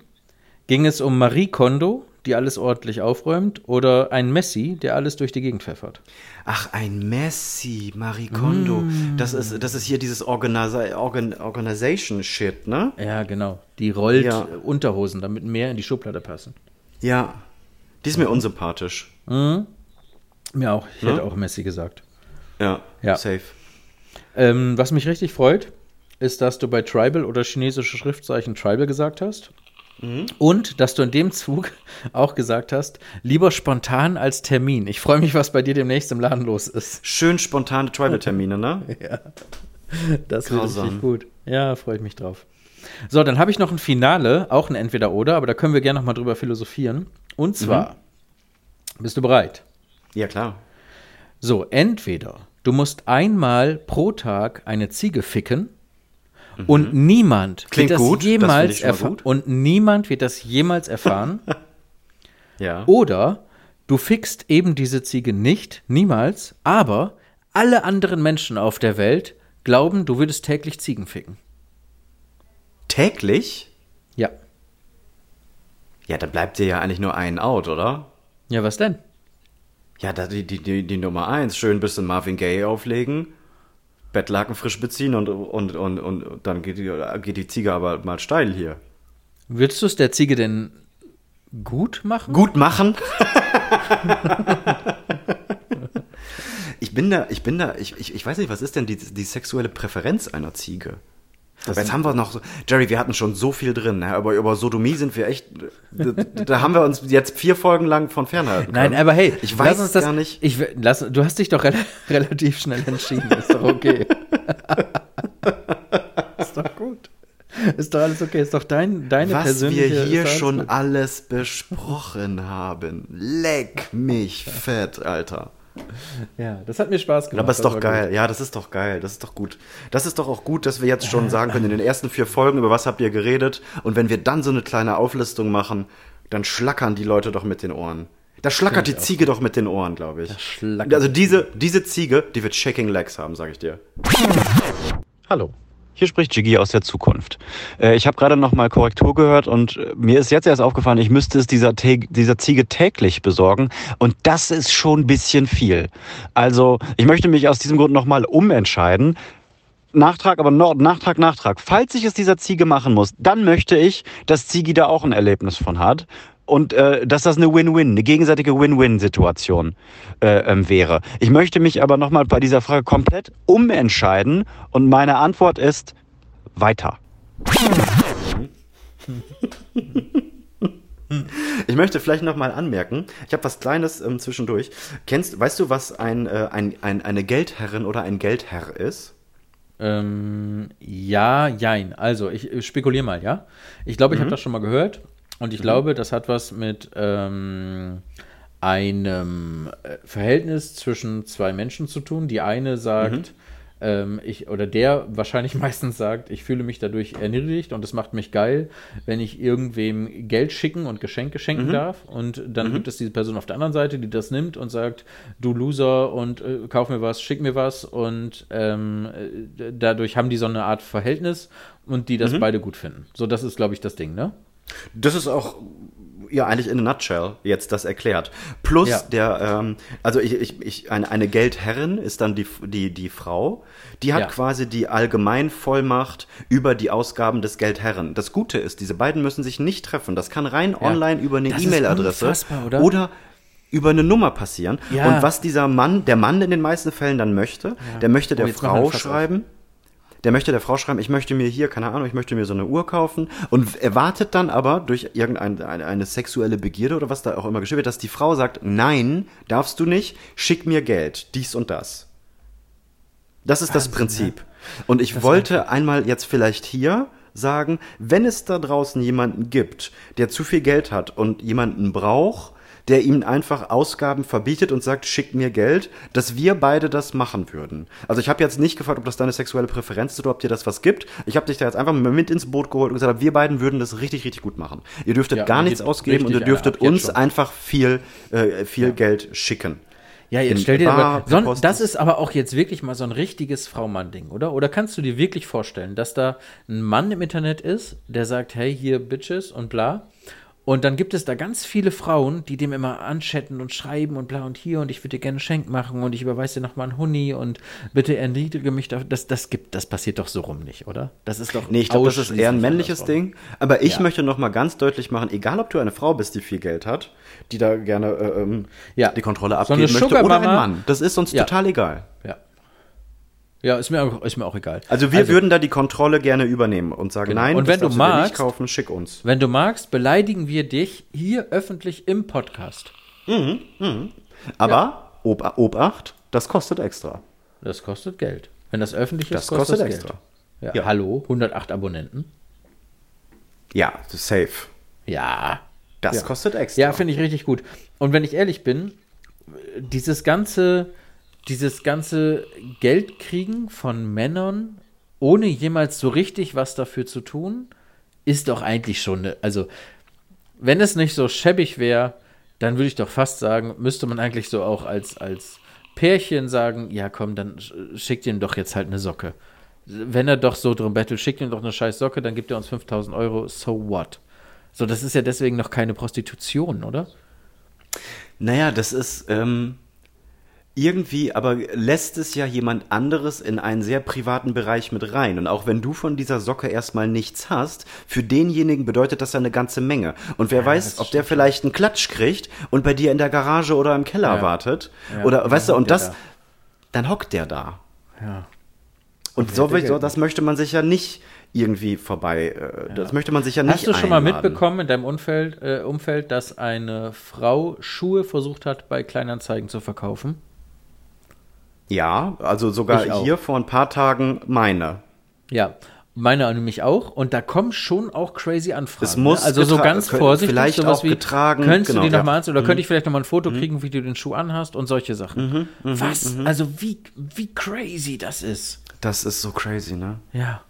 ging es um Marie Kondo, die alles ordentlich aufräumt, oder ein Messi, der alles durch die Gegend pfeffert. Ach, ein Messi, Marie Kondo. Das, ist, das ist hier dieses Organisa Organ Organization-Shit, ne? Ja, genau. Die rollt Ja. Unterhosen, damit mehr in die Schublade passen. Ja. Die ist mir unsympathisch. Mir auch. Ich Ne? hätte auch Messi gesagt. Ja, Ja. safe. Ähm, was mich richtig freut, ist, dass du bei Tribal oder chinesische Schriftzeichen Tribal gesagt hast. Und dass du in dem Zug auch gesagt hast, lieber spontan als Termin. Ich freue mich, was bei dir demnächst im Laden los ist. Schön spontane Tribal-Termine, ne? Das wird Grausam. richtig gut. Ja, freue ich mich drauf. So, dann habe ich noch ein Finale, auch ein Entweder-Oder, aber da können wir gerne noch mal drüber philosophieren. Und zwar, bist du bereit? Ja, klar. So, entweder du musst einmal pro Tag eine Ziege ficken und niemand Mhm. Klingt wird das gut, jemals erfahren und niemand wird das jemals erfahren. Ja. Oder du fickst eben diese Ziege nicht, niemals, aber alle anderen Menschen auf der Welt glauben, du würdest täglich Ziegen ficken. Täglich? Ja. Ja, da bleibt dir ja eigentlich nur ein Out, oder? Ja, was denn? Ja, da die, die, die, die Nummer eins. Schön bisschen Marvin Gaye auflegen, Bettlaken frisch beziehen und, und, und, und dann geht die, geht die Ziege aber mal steil hier. Würdest du es der Ziege denn gut machen? Gut machen? ich bin da, ich bin da, ich, ich, ich weiß nicht, was ist denn die, die sexuelle Präferenz einer Ziege? Aber jetzt haben wir noch so, Jerry, wir hatten schon so viel drin, ne? aber über Sodomie sind wir echt, da, da haben wir uns jetzt vier Folgen lang von fernhalten Nein, können. aber hey, ich lass weiß uns das gar nicht. Ich, lass, du hast dich doch rel relativ schnell entschieden. Ist doch okay. ist doch gut. Ist doch alles okay. Ist doch dein, deine was persönliche. wir hier schon alles besprochen haben. Leck mich fett, Alter. Ja, das hat mir Spaß gemacht. Aber ist doch geil. gut. Ja, das ist doch geil. Das ist doch gut. Das ist doch auch gut, dass wir jetzt schon sagen können, in den ersten vier Folgen, über was habt ihr geredet? Und wenn wir dann so eine kleine Auflistung machen, dann schlackern die Leute doch mit den Ohren. Da schlackert die Ziege doch mit den Ohren, glaube ich. Also diese, diese Ziege, die wird Shaking Legs haben, sage ich dir. Hallo. Hier spricht Jiggy aus der Zukunft. Äh, ich habe gerade noch mal Korrektur gehört und äh, mir ist jetzt erst aufgefallen, ich müsste es dieser, dieser Ziege täglich besorgen und das ist schon ein bisschen viel. Also ich möchte mich aus diesem Grund noch mal umentscheiden. Nachtrag, aber no, Nachtrag, Nachtrag. Falls ich es dieser Ziege machen muss, dann möchte ich, dass Zigi da auch ein Erlebnis von hat und äh, dass das eine Win-Win, eine gegenseitige Win-Win-Situation äh, ähm, wäre. Ich möchte mich aber nochmal bei dieser Frage komplett umentscheiden und meine Antwort ist weiter. Ich möchte vielleicht noch mal anmerken, ich habe was Kleines ähm, zwischendurch. Kennst, weißt du, was ein, äh, ein, ein, eine Geldherrin oder ein Geldherr ist? Ähm, ja, jein. Also, ich, ich spekuliere mal, ja. Ich glaube, ich habe das schon mal gehört. Und ich glaube, das hat was mit ähm, einem äh, Verhältnis zwischen zwei Menschen zu tun. Die eine sagt, ähm, ich, oder der wahrscheinlich meistens sagt, ich fühle mich dadurch erniedrigt und es macht mich geil, wenn ich irgendwem Geld schicken und Geschenke schenken darf. Und dann gibt es diese Person auf der anderen Seite, die das nimmt und sagt, du Loser und äh, kauf mir was, schick mir was. Und ähm, äh, dadurch haben die so eine Art Verhältnis und die das beide gut finden. So, das ist, glaube ich, das Ding, ne? Das ist auch ja eigentlich in a nutshell jetzt das erklärt. Plus Ja. der, ähm, also ich, ich, ich eine, eine Geldherrin ist dann die, die, die Frau, die hat Ja. quasi die Allgemeinvollmacht über die Ausgaben des Geldherren. Das Gute ist, diese beiden müssen sich nicht treffen. Das kann rein online über eine E-Mail-Adresse oder? oder über eine Nummer passieren. Ja. Und was dieser Mann, der Mann in den meisten Fällen dann möchte, der möchte der Oh, Frau Fass auf. Der möchte der Frau schreiben, ich möchte mir hier, keine Ahnung, ich möchte mir so eine Uhr kaufen und erwartet dann aber durch irgendeine eine, eine sexuelle Begierde oder was da auch immer geschehen wird, dass die Frau sagt, nein, darfst du nicht, schick mir Geld, dies und das. Das ist das Prinzip. Und ich wollte einmal jetzt vielleicht hier sagen, wenn es da draußen jemanden gibt, der zu viel Geld hat und jemanden braucht, der ihm einfach Ausgaben verbietet und sagt, schick mir Geld, dass wir beide das machen würden. Also ich habe jetzt nicht gefragt, ob das deine sexuelle Präferenz ist oder ob dir das was gibt. Ich habe dich da jetzt einfach mit ins Boot geholt und gesagt, wir beiden würden das richtig, richtig gut machen. Ihr dürftet Ja, gar nichts ausgeben und ihr dürftet uns einfach viel, äh, viel Geld schicken. Ja, jetzt stell dir Bar, aber, Post das ist aber auch jetzt wirklich mal so ein richtiges Frau-Mann-Ding, oder? Oder kannst du dir wirklich vorstellen, dass da ein Mann im Internet ist, der sagt, hey, hier Bitches und bla. Und dann gibt es da ganz viele Frauen, die dem immer anchatten und schreiben und bla und hier und ich würde dir gerne ein Geschenk machen und ich überweise dir nochmal einen Huni und bitte erniedrige mich. Da. Das, das gibt, das passiert doch so rum nicht, oder? Das ist doch Nee, ich glaube, das ist eher ein männliches. Ding. Aber ich Ja. möchte noch mal ganz deutlich machen, egal ob du eine Frau bist, die viel Geld hat, die da gerne äh, ähm, Ja. die Kontrolle So abgeben eine möchte, oder ein Mann. Das ist uns Ja. total egal. Ja. Ja, ist mir, auch, ist mir auch egal. Also wir würden da die Kontrolle gerne übernehmen und sagen, Genau. nein, Und das wenn du darfst dir magst- nicht kaufen, schick uns. Wenn du magst, beleidigen wir dich hier öffentlich im Podcast. Aber Ob Obacht, das kostet extra. Das kostet Geld. Wenn das öffentlich ist, Das kostet das extra. Geld. Ja, Ja. Hallo, 108 Abonnenten. Ja, safe. Ja. Das Ja. kostet extra. Ja, finde ich richtig gut. Und wenn ich ehrlich bin, dieses ganze, dieses ganze Geld kriegen von Männern, ohne jemals so richtig was dafür zu tun, ist doch eigentlich schon, ne, also wenn es nicht so schäbig wäre, dann würde ich doch fast sagen, müsste man eigentlich so auch als, als Pärchen sagen, ja komm, dann sch- schickt ihm doch jetzt halt eine Socke. Wenn er doch so drum bettelt, schickt ihm doch eine scheiß Socke, dann gibt er uns 5000 Euro, so what? So, das ist ja deswegen noch keine Prostitution, oder? Naja, das ist ähm, irgendwie, aber lässt es ja jemand anderes in einen sehr privaten Bereich mit rein. Und auch wenn du von dieser Socke erstmal nichts hast, für denjenigen bedeutet das ja eine ganze Menge. Und wer weiß, ob der vielleicht einen Klatsch kriegt und bei dir in der Garage oder im Keller Ja. wartet. Ja, oder weißt du, und das, da. dann hockt der da. Ja. Und so, der so, Geld das möchte man sich ja nicht irgendwie vorbei, äh, das möchte man sich ja nicht Hast du schon mal einladen. mitbekommen in deinem Umfeld, äh, Umfeld, dass eine Frau Schuhe versucht hat, bei Kleinanzeigen zu verkaufen? Ja, also sogar hier vor ein paar Tagen meine. Ja, meine nämlich auch. Und da kommen schon auch crazy Anfragen. Es muss ne? also so ganz vorsichtig, vielleicht sowas auch wie, getragen, könntest genau, du die ja. nochmal anziehen oder Mhm. könnte ich vielleicht nochmal ein Foto kriegen, wie du den Schuh anhast und solche Sachen. Mhm, Was? mhm. Also wie, wie crazy das ist. Das ist so crazy, ne? Ja.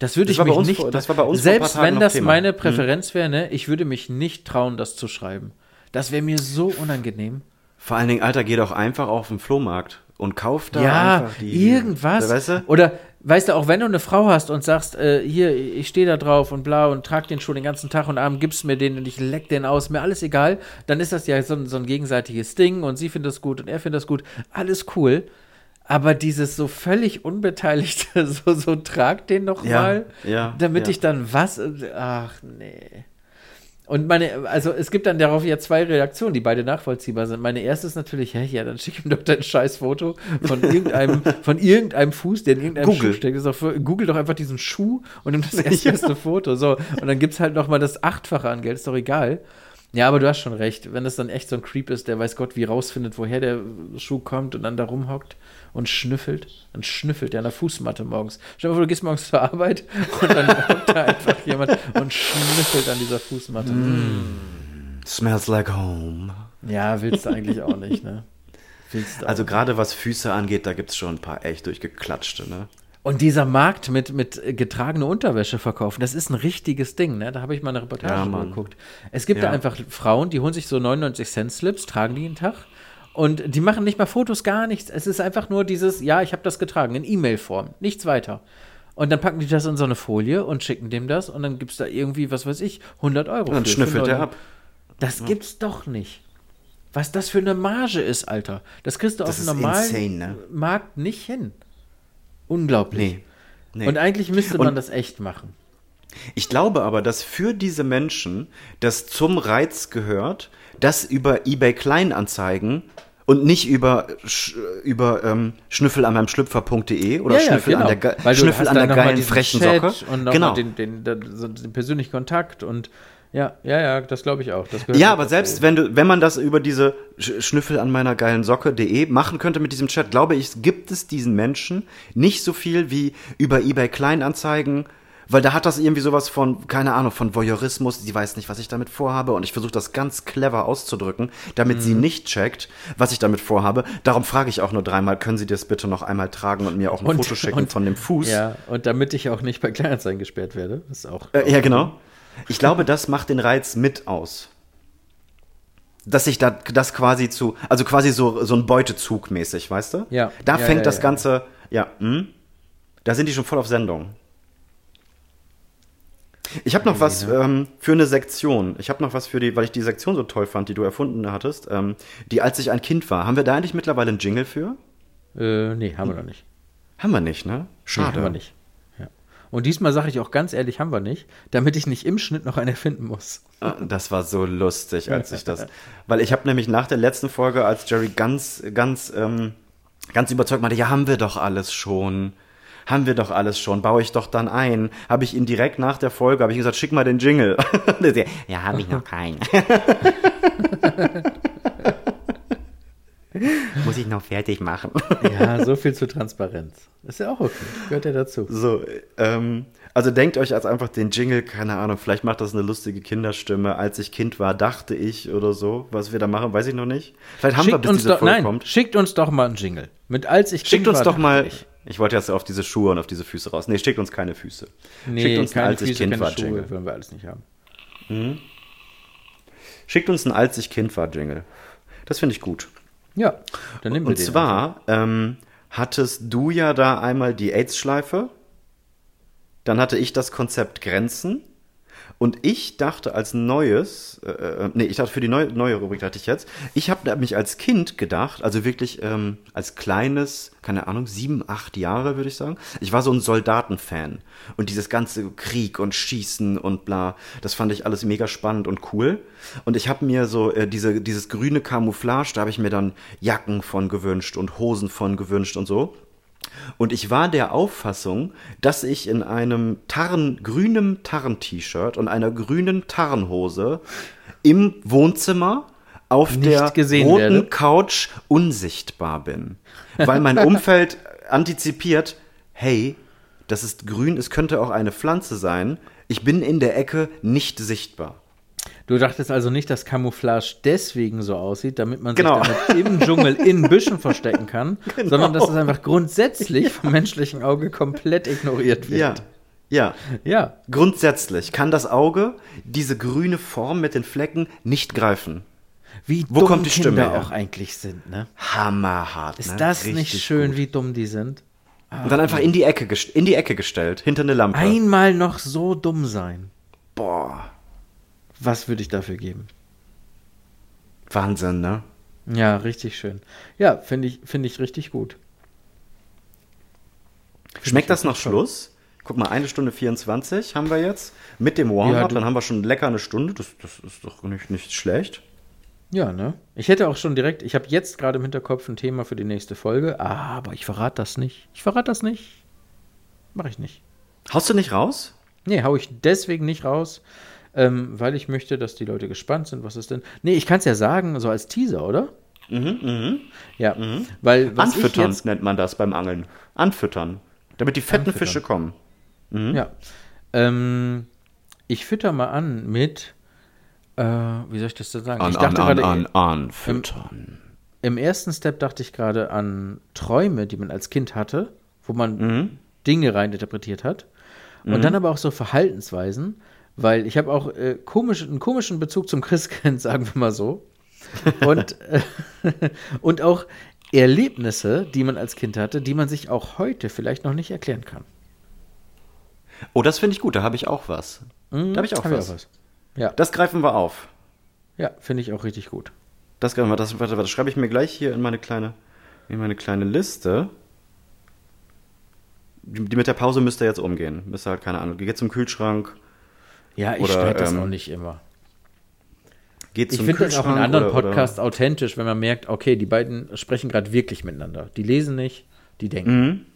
Das würde Das ich mich uns nicht. das war bei uns selbst wenn das Thema. meine Mhm. Präferenz wäre, ne, ich würde mich nicht trauen, das zu schreiben. Das wäre mir so unangenehm. Vor allen Dingen, Alter, geh doch einfach auf den Flohmarkt und kauf da ja, einfach die. irgendwas. Weißt du? Oder weißt du, auch wenn du eine Frau hast und sagst, äh, hier, ich stehe da drauf und bla und trag den Schuh den ganzen Tag und abends gibst mir den und ich leck den aus, mir alles egal, dann ist das ja so, ein- so ein gegenseitiges Ding und sie findet das gut und er findet das gut, alles cool. Aber dieses so völlig unbeteiligte, so, so trag den noch Ja, mal, ja, damit ja. ich dann was, ach nee. Und meine, also es gibt dann darauf ja zwei Reaktionen, die beide nachvollziehbar sind. Meine erste ist natürlich, hä, ja, dann schick ihm doch dein scheiß Foto von irgendeinem, von irgendeinem Fuß, der in irgendeinem Google. Schuh steckt. Ist für, Google doch einfach diesen Schuh und nimm das erste Foto. So. Und dann gibt's halt noch mal das Achtfache an Geld, ist doch egal. Ja, aber du hast schon recht. Wenn das dann echt so ein Creep ist, der weiß Gott, wie rausfindet, woher der Schuh kommt und dann da rumhockt und schnüffelt, dann schnüffelt der an der Fußmatte morgens. Stell dir mal vor, du gehst morgens zur Arbeit und dann hockt da einfach jemand und schnüffelt an dieser Fußmatte. Smells like home. Ja, willst du eigentlich auch nicht, ne? Willst Also gerade was Füße angeht, da gibt's schon ein paar echt durchgeklatschte, ne? Und dieser Markt mit, mit getragene Unterwäsche verkaufen, das ist ein richtiges Ding, ne? Da habe ich mal eine Reportage Ja, geguckt. Es gibt Ja. da einfach Frauen, die holen sich so 99 Cent Slips, tragen die jeden Tag. Und die machen nicht mal Fotos, gar nichts. Es ist einfach nur dieses, ja, ich habe das getragen, in E-Mail-Form, nichts weiter. Und dann packen die das in so eine Folie und schicken dem das und dann gibt es da irgendwie, was weiß ich, 100 Euro. Und dann schnüffelt er ab. Das gibt's doch nicht. Was das für eine Marge ist, Alter. Das kriegst du Das auf einem normalen insane, ne? Markt nicht hin. Unglaublich. Nee. Nee. Und eigentlich müsste man Und- das echt machen. Ich glaube aber, dass für diese Menschen das zum Reiz gehört, dass über eBay Kleinanzeigen und nicht über, über ähm, schnüffel an meinem Schlüpfer.de oder schnüffel an der, ge- Weil du schnüffel an der geilen frechen Chat Socke. Und genau. den, den, den, den persönlichen Kontakt und ja, ja, ja, das glaube ich auch. Das Ja, aber dazu. selbst wenn du, wenn man das über diese Sch- Schnüffel an meiner geilen Socke.de machen könnte mit diesem Chat, glaube ich, gibt es diesen Menschen nicht so viel wie über eBay Kleinanzeigen, Weil da hat das irgendwie sowas von, keine Ahnung, von Voyeurismus. Sie weiß nicht, was ich damit vorhabe. Und ich versuche das ganz clever auszudrücken, damit sie nicht checkt, was ich damit vorhabe. Darum frage ich auch nur dreimal, können Sie das bitte noch einmal tragen und mir auch ein Und- Foto schicken und- von dem Fuß? Ja, und damit ich auch nicht bei Kleinanzeigen gesperrt werde. Ist auch. Äh, ja, genau. Ich glaube, das macht den Reiz mit aus. Dass sich da das quasi zu, also quasi so, so ein Beutezug mäßig, weißt du? Ja. Da Ja, fängt ja, das ja. Ganze, ja, hm? da sind die schon voll auf Sendung. Ich habe noch was ne? ähm, für eine Sektion. Ich habe noch was für die, weil ich die Sektion so toll fand, die du erfunden hattest. Ähm, die, als ich ein Kind war. Haben wir da eigentlich mittlerweile einen Jingle für? Äh, nee, haben wir noch nicht. Haben wir nicht, ne? Schade. Nee, haben wir nicht. Ja. Und diesmal sage ich auch ganz ehrlich, haben wir nicht, damit ich nicht im Schnitt noch einen erfinden muss. Ah, Das war so lustig, als ich das. Weil ich habe nämlich nach der letzten Folge, als Jerry ganz, ganz, ähm, ganz überzeugt meinte, ja, haben wir doch alles schon. Haben wir doch alles schon, baue ich doch dann ein. Habe ich ihn direkt nach der Folge, habe ich gesagt, schick mal den Jingle. Ja, habe ich noch keinen. Muss ich noch fertig machen. Ja, so viel zu Transparenz. Ist ja auch okay. Gehört ja dazu. So, ähm, also denkt euch als einfach den Jingle, keine Ahnung, vielleicht macht das eine lustige Kinderstimme. Als ich Kind war, dachte ich oder so. Was wir da machen, weiß ich noch nicht. Vielleicht haben wir, Schickt bis uns diese doch, Folge nein, kommt. schickt uns doch mal einen Jingle. Mit als ich Schickt Kind uns war, doch dachte mal. Ich. Ich wollte jetzt auf diese Schuhe und auf diese Füße raus. Nee, schickt uns keine Füße. Nee, schickt uns keine ich Füße, Kind keine war Schuhe, Jingle. wollen wir alles nicht haben. Schickt uns einen als ich Kind war Jingle. Das finde ich gut. Ja, dann nehmen wir Und den. zwar ähm, hattest du ja da einmal die AIDS-Schleife, dann hatte ich das Konzept Grenzen und ich dachte als neues, äh, äh, nee, ich dachte für die neue, neue Rubrik dachte ich jetzt, ich habe mich als Kind gedacht, also wirklich ähm, als kleines, keine Ahnung, sieben, acht Jahre würde ich sagen, ich war so ein Soldatenfan und dieses ganze Krieg und Schießen und bla, das fand ich alles mega spannend und cool und ich habe mir so äh, diese, dieses grüne Camouflage, da habe ich mir dann Jacken von gewünscht und Hosen von gewünscht und so. Und ich war der Auffassung, dass ich in einem Tarn, grünem Tarn-T-Shirt und einer grünen Tarnhose im Wohnzimmer auf Nicht der roten werde. Couch unsichtbar bin. Weil mein Umfeld antizipiert, hey, das ist grün, es könnte auch eine Pflanze sein. Ich bin in der Ecke nicht sichtbar. Du dachtest also nicht, dass Camouflage deswegen so aussieht, damit man Genau. sich damit im Dschungel in Büschen verstecken kann, sondern dass es einfach grundsätzlich vom menschlichen Auge komplett ignoriert wird. Ja. Ja. Ja. Grundsätzlich kann das Auge diese grüne Form mit den Flecken nicht greifen. Wie Wo dumm kommt die Stimme Kinder her? auch eigentlich sind, ne? Hammerhart. Ist ne? das nicht Richtig schön, gut. wie dumm die sind? Und dann einfach in die Ecke, in die Ecke gestellt, hinter eine Lampe. Einmal noch so dumm sein. Boah. Was würde ich dafür geben? Wahnsinn, ne? Ja, richtig schön. Ja, finde ich, finde ich richtig gut. Schmeckt das nach Schluss? Guck mal, eine Stunde 24 haben wir jetzt. Mit dem Warm-up, Ja, dann haben wir schon lecker eine Stunde. Das, das ist doch nicht, nicht schlecht. Ja, ne? Ich hätte auch schon direkt, ich habe jetzt gerade im Hinterkopf ein Thema für die nächste Folge, aber ich verrate das nicht. Ich verrate das nicht. Mache ich nicht. Haust du nicht raus? Nee, hau ich deswegen nicht raus, ähm, weil ich möchte, dass die Leute gespannt sind, was ist denn. Nee, ich kann es ja sagen, so als Teaser, oder? Mhm, mhm. Ja, weil was ich Anfüttern jetzt, nennt man das beim Angeln. Anfüttern. Damit die fetten Anfüttern. Fische kommen. Ja. Ähm, ich fütter mal an mit, äh, wie soll ich das denn sagen? An, ich an, dachte an, gerade, an, anfüttern. im ersten Step dachte ich gerade an Träume, die man als Kind hatte, wo man Mhm. Dinge reininterpretiert hat. Und dann aber auch so Verhaltensweisen, weil ich habe auch äh, komisch, einen komischen Bezug zum Christkind, sagen wir mal so. Und, äh, und auch Erlebnisse, die man als Kind hatte, die man sich auch heute vielleicht noch nicht erklären kann. Oh, das finde ich gut. Da habe ich auch was. Da habe ich auch Hab ich was. auch was. Ja, Das greifen wir auf. ja finde ich auch richtig gut. Das, greifen wir- das, warte, warte, das schreibe ich mir gleich hier in meine kleine, in meine kleine Liste. Die, die mit der Pause müsst ihr jetzt umgehen. Müsst ihr halt, keine Ahnung, geht zum Kühlschrank, Ja, ich Oder, das ähm, auch nicht immer. geht Ich finde das auch in anderen oder- oder- Podcasts authentisch, wenn man merkt, okay, die beiden sprechen gerade wirklich miteinander. Die lesen nicht, die denken. Mhm.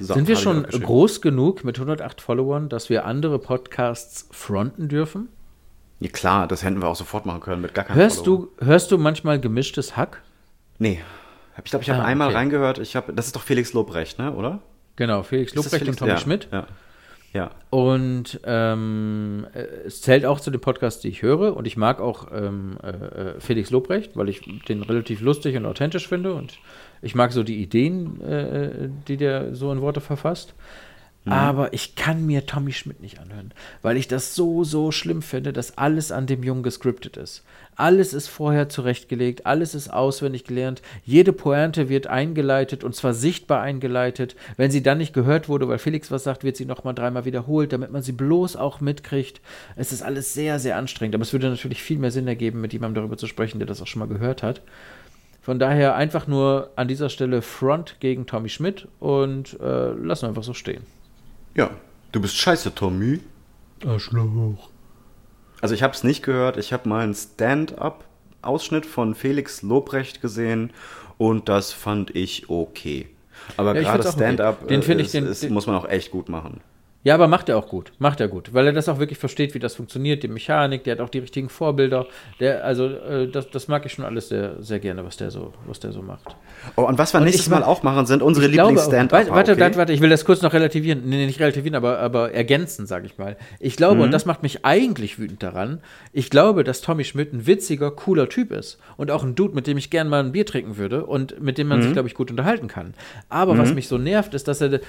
So, Sind wir hab schon groß genug mit 108 Followern, dass wir andere Podcasts fronten dürfen? Ja, klar, das hätten wir auch sofort machen können mit gar keinem Hörst du, hörst du manchmal gemischtes Hack? Nee. Ich glaube, ich habe Ah, einmal okay. reingehört. Ich habe, das ist doch Felix Lobrecht, ne, oder? Genau, Felix Lobrecht und Felix? Tommy ja, Schmidt. Ja. Ja. Und ähm, äh, es zählt auch zu den Podcasts, die ich höre. Und ich mag auch ähm, äh, äh, Felix Lobrecht, weil ich den relativ lustig und authentisch finde. Und ich mag so die Ideen, äh, die der so in Worte verfasst. Aber ich kann mir Tommy Schmidt nicht anhören, weil ich das so, so schlimm finde, dass alles an dem Jungen gescriptet ist. Alles ist vorher zurechtgelegt, alles ist auswendig gelernt, jede Pointe wird eingeleitet und zwar sichtbar eingeleitet. Wenn sie dann nicht gehört wurde, weil Felix was sagt, wird sie nochmal dreimal wiederholt, damit man sie bloß auch mitkriegt. Es ist alles sehr, sehr anstrengend, aber es würde natürlich viel mehr Sinn ergeben, mit jemandem darüber zu sprechen, der das auch schon mal gehört hat. Von daher einfach nur an dieser Stelle Front gegen Tommy Schmidt und äh, lassen wir einfach so stehen. Ja. Du bist scheiße, Tommy. Arschloch. Also ich habe es nicht gehört. Ich habe mal einen Stand-up-Ausschnitt von Felix Lobrecht gesehen und das fand ich okay. Aber Ja, ich gerade auch okay. Stand-up Den äh, ich- ist- den- ist- den- muss man auch echt gut machen. Ja, aber macht er auch gut. Macht er gut. Weil er das auch wirklich versteht, wie das funktioniert, die Mechanik, der hat auch die richtigen Vorbilder. Der, also, äh, das, das mag ich schon alles sehr, sehr gerne, was der so, was der so macht. Oh, und was wir Und nächstes Mal auch machen, sind unsere Lieblings-Stand-up. Warte, warte, okay? warte, ich will das kurz noch relativieren. Nee, nicht relativieren, aber, aber ergänzen, sage ich mal. Ich glaube, Mhm. und das macht mich eigentlich wütend daran, ich glaube, dass Tommy Schmidt ein witziger, cooler Typ ist. Und auch ein Dude, mit dem ich gern mal ein Bier trinken würde und mit dem man sich, Mhm. glaube ich, gut unterhalten kann. Aber was Mhm. mich so nervt, ist, dass er.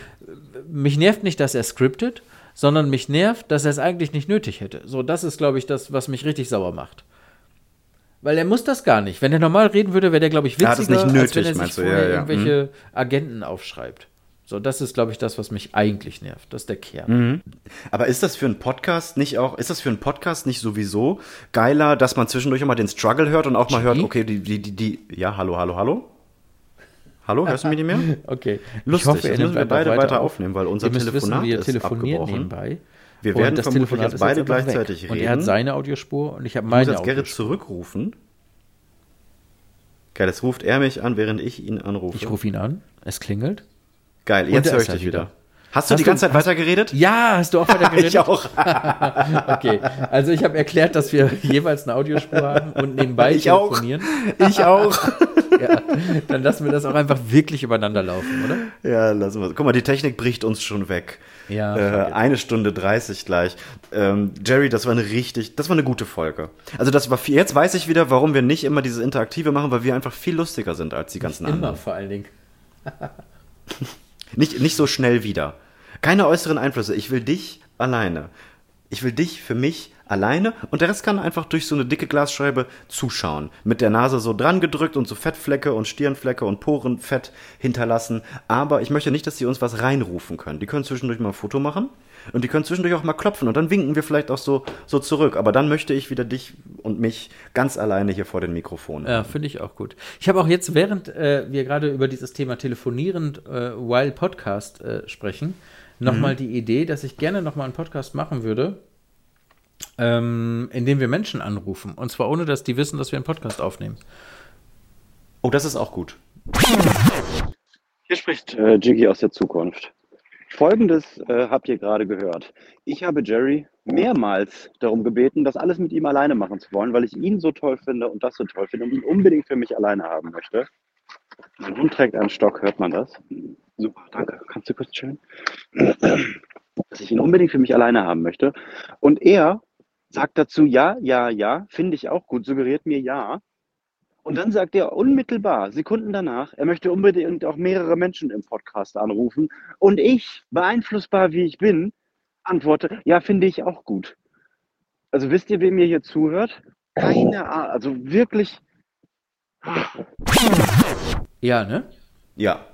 Mich nervt nicht, dass er scriptet, sondern mich nervt, dass er es eigentlich nicht nötig hätte. So, das ist, glaube ich, das, was mich richtig sauer macht. Weil er muss das gar nicht. Wenn er normal reden würde, wäre der, glaube ich, witziger, Er es nicht als nötig, wenn er sich du? vorher Ja, ja. irgendwelche Agenten aufschreibt. So, das ist, glaube ich, das, was mich eigentlich nervt. Das ist der Kern. Mhm. Aber ist das für einen Podcast nicht auch, ist das für einen Podcast nicht sowieso geiler, dass man zwischendurch auch mal den Struggle hört und auch mal hört, okay, die, die, die, die, ja, hallo, hallo, hallo? Hallo, hörst du mich nicht mehr? Okay. Lustig, ich hoffe, er müssen wir beide weiter weiter auf. aufnehmen, weil unser Telefonat wissen, wir ist nebenbei. Wir werden das vermutlich Telefonat jetzt beide weg. gleichzeitig Und er hat reden. seine Audiospur und ich habe Ich muss meine jetzt Gerrit Audiospur. zurückrufen. Geil, jetzt ruft er mich an, während ich ihn anrufe. Ich rufe ihn an, es klingelt. Geil, Und jetzt höre ich halt dich wieder. wieder. Hast du Hast die du- ganze Zeit hast- weitergeredet? Ja, hast du auch weiter geredet? ich auch. okay, also ich habe erklärt, dass wir jeweils eine Audiospur haben und nebenbei Ich auch. telefonieren. Ich auch. Ja, dann lassen wir das auch einfach wirklich übereinander laufen, oder? Ja, lassen wir. Guck mal, die Technik bricht uns schon weg. Ja, Äh, eine Stunde 30 gleich. Ähm, Jerry, das war eine richtig, das war eine gute Folge. Also das war viel, jetzt weiß ich wieder, warum wir nicht immer diese Interaktive machen, weil wir einfach viel lustiger sind als die ganzen Immer anderen. vor allen Dingen. Nicht, nicht so schnell wieder. Keine äußeren Einflüsse. Ich will dich alleine. Ich will dich für mich alleine und der Rest kann einfach durch so eine dicke Glasscheibe zuschauen. Mit der Nase so dran gedrückt und so Fettflecke und Stirnflecke und Porenfett hinterlassen. Aber ich möchte nicht, dass sie uns was reinrufen können. Die können zwischendurch mal ein Foto machen und die können zwischendurch auch mal klopfen und dann winken wir vielleicht auch so, so zurück. Aber dann möchte ich wieder dich und mich ganz alleine hier vor den Mikrofonen. Ja, finde ich auch gut. Ich habe auch jetzt, während äh, wir gerade über dieses Thema Telefonierend äh, while Podcast äh, sprechen, nochmal Mhm. die Idee, dass ich gerne nochmal einen Podcast machen würde, ähm, in dem wir Menschen anrufen. Und zwar ohne, dass die wissen, dass wir einen Podcast aufnehmen. Oh, das ist auch gut. Hier spricht äh, Jiggy aus der Zukunft. Folgendes äh, habt ihr gerade gehört. Ich habe Jerry mehrmals darum gebeten, das alles mit ihm alleine machen zu wollen, weil ich ihn so toll finde und das so toll finde und ihn unbedingt für mich alleine haben möchte. Mein Hund trägt einen Stock, hört man das? Super, danke. Kannst du kurz chillen? Dass ich ihn unbedingt für mich alleine haben möchte. Und er sagt dazu ja, ja, ja, finde ich auch gut, suggeriert mir ja. Und dann sagt er unmittelbar, Sekunden danach, er möchte unbedingt auch mehrere Menschen im Podcast anrufen. Und ich, beeinflussbar wie ich bin, antworte, ja, finde ich auch gut. Also wisst ihr, wem ihr hier zuhört? Keine Ahnung, also wirklich. Ja, ne? Ja.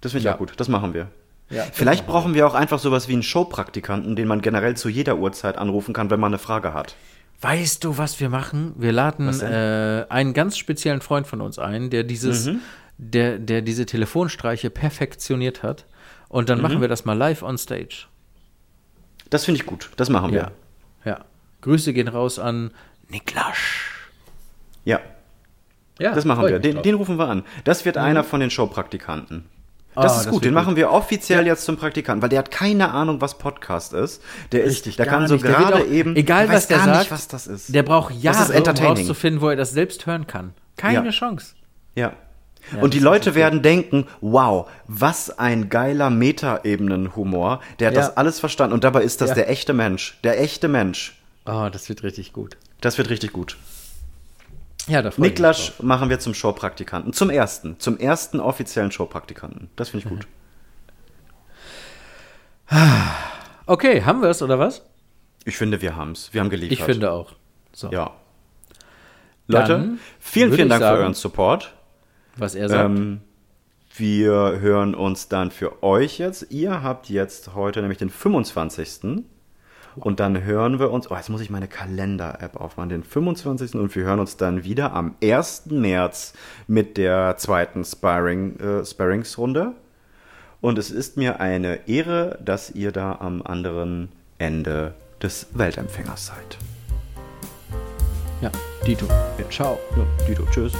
Das finde ich Ja. auch gut. Das machen wir. Ja, Vielleicht brauchen wir auch einfach sowas wie einen Showpraktikanten, den man generell zu jeder Uhrzeit anrufen kann, wenn man eine Frage hat. Weißt du, was wir machen? Wir laden äh, einen ganz speziellen Freund von uns ein, der dieses, Mhm. der, der diese Telefonstreiche perfektioniert hat. Und dann Mhm. machen wir das mal live on stage. Das finde ich gut. Das machen wir. Ja. Ja. Grüße gehen raus an Niklas. Ja. Ja, das machen wir. Den, den rufen wir an. Das wird Mhm. einer von den Showpraktikanten. Ah, Das ist das gut, wird den machen gut. wir offiziell Ja. jetzt zum Praktikanten, weil der hat keine Ahnung, was Podcast ist. Der ist, Richtig, der gar kann so nicht. Der wird gerade eben, egal der was der sagt, nicht, was das ist. Der braucht Das Jahre, ist um rauszufinden, wo er das selbst hören kann. Keine Ja. Chance. Ja. Ja, und die das Leute ist werden denken, wow, was ein geiler Meta-Ebenen-Humor. Der hat das alles verstanden. Und dabei ist das der echte Mensch. Der echte Mensch. Oh, das wird richtig gut. Das wird richtig gut. Ja, da Niklas machen wir zum Showpraktikanten. Zum ersten. Zum ersten offiziellen Showpraktikanten. Das finde ich gut. Okay, haben wir es oder was? Ich finde, wir haben es. Wir haben geliefert. Ich finde auch. So. Ja. Leute, Dann vielen, vielen Dank sagen, für euren Support. Was er sagt. Ähm, wir hören uns dann für euch jetzt. Ihr habt jetzt heute nämlich den 25. Und dann hören wir uns, oh, jetzt muss ich meine Kalender-App aufmachen, den 25. Und wir hören uns dann wieder am 1. März mit der zweiten Sparring, äh, Sparringsrunde. Und es ist mir eine Ehre, dass ihr da am anderen Ende des Weltempfängers seid. ja, Dito. Ciao. Ja, Dito, tschüss.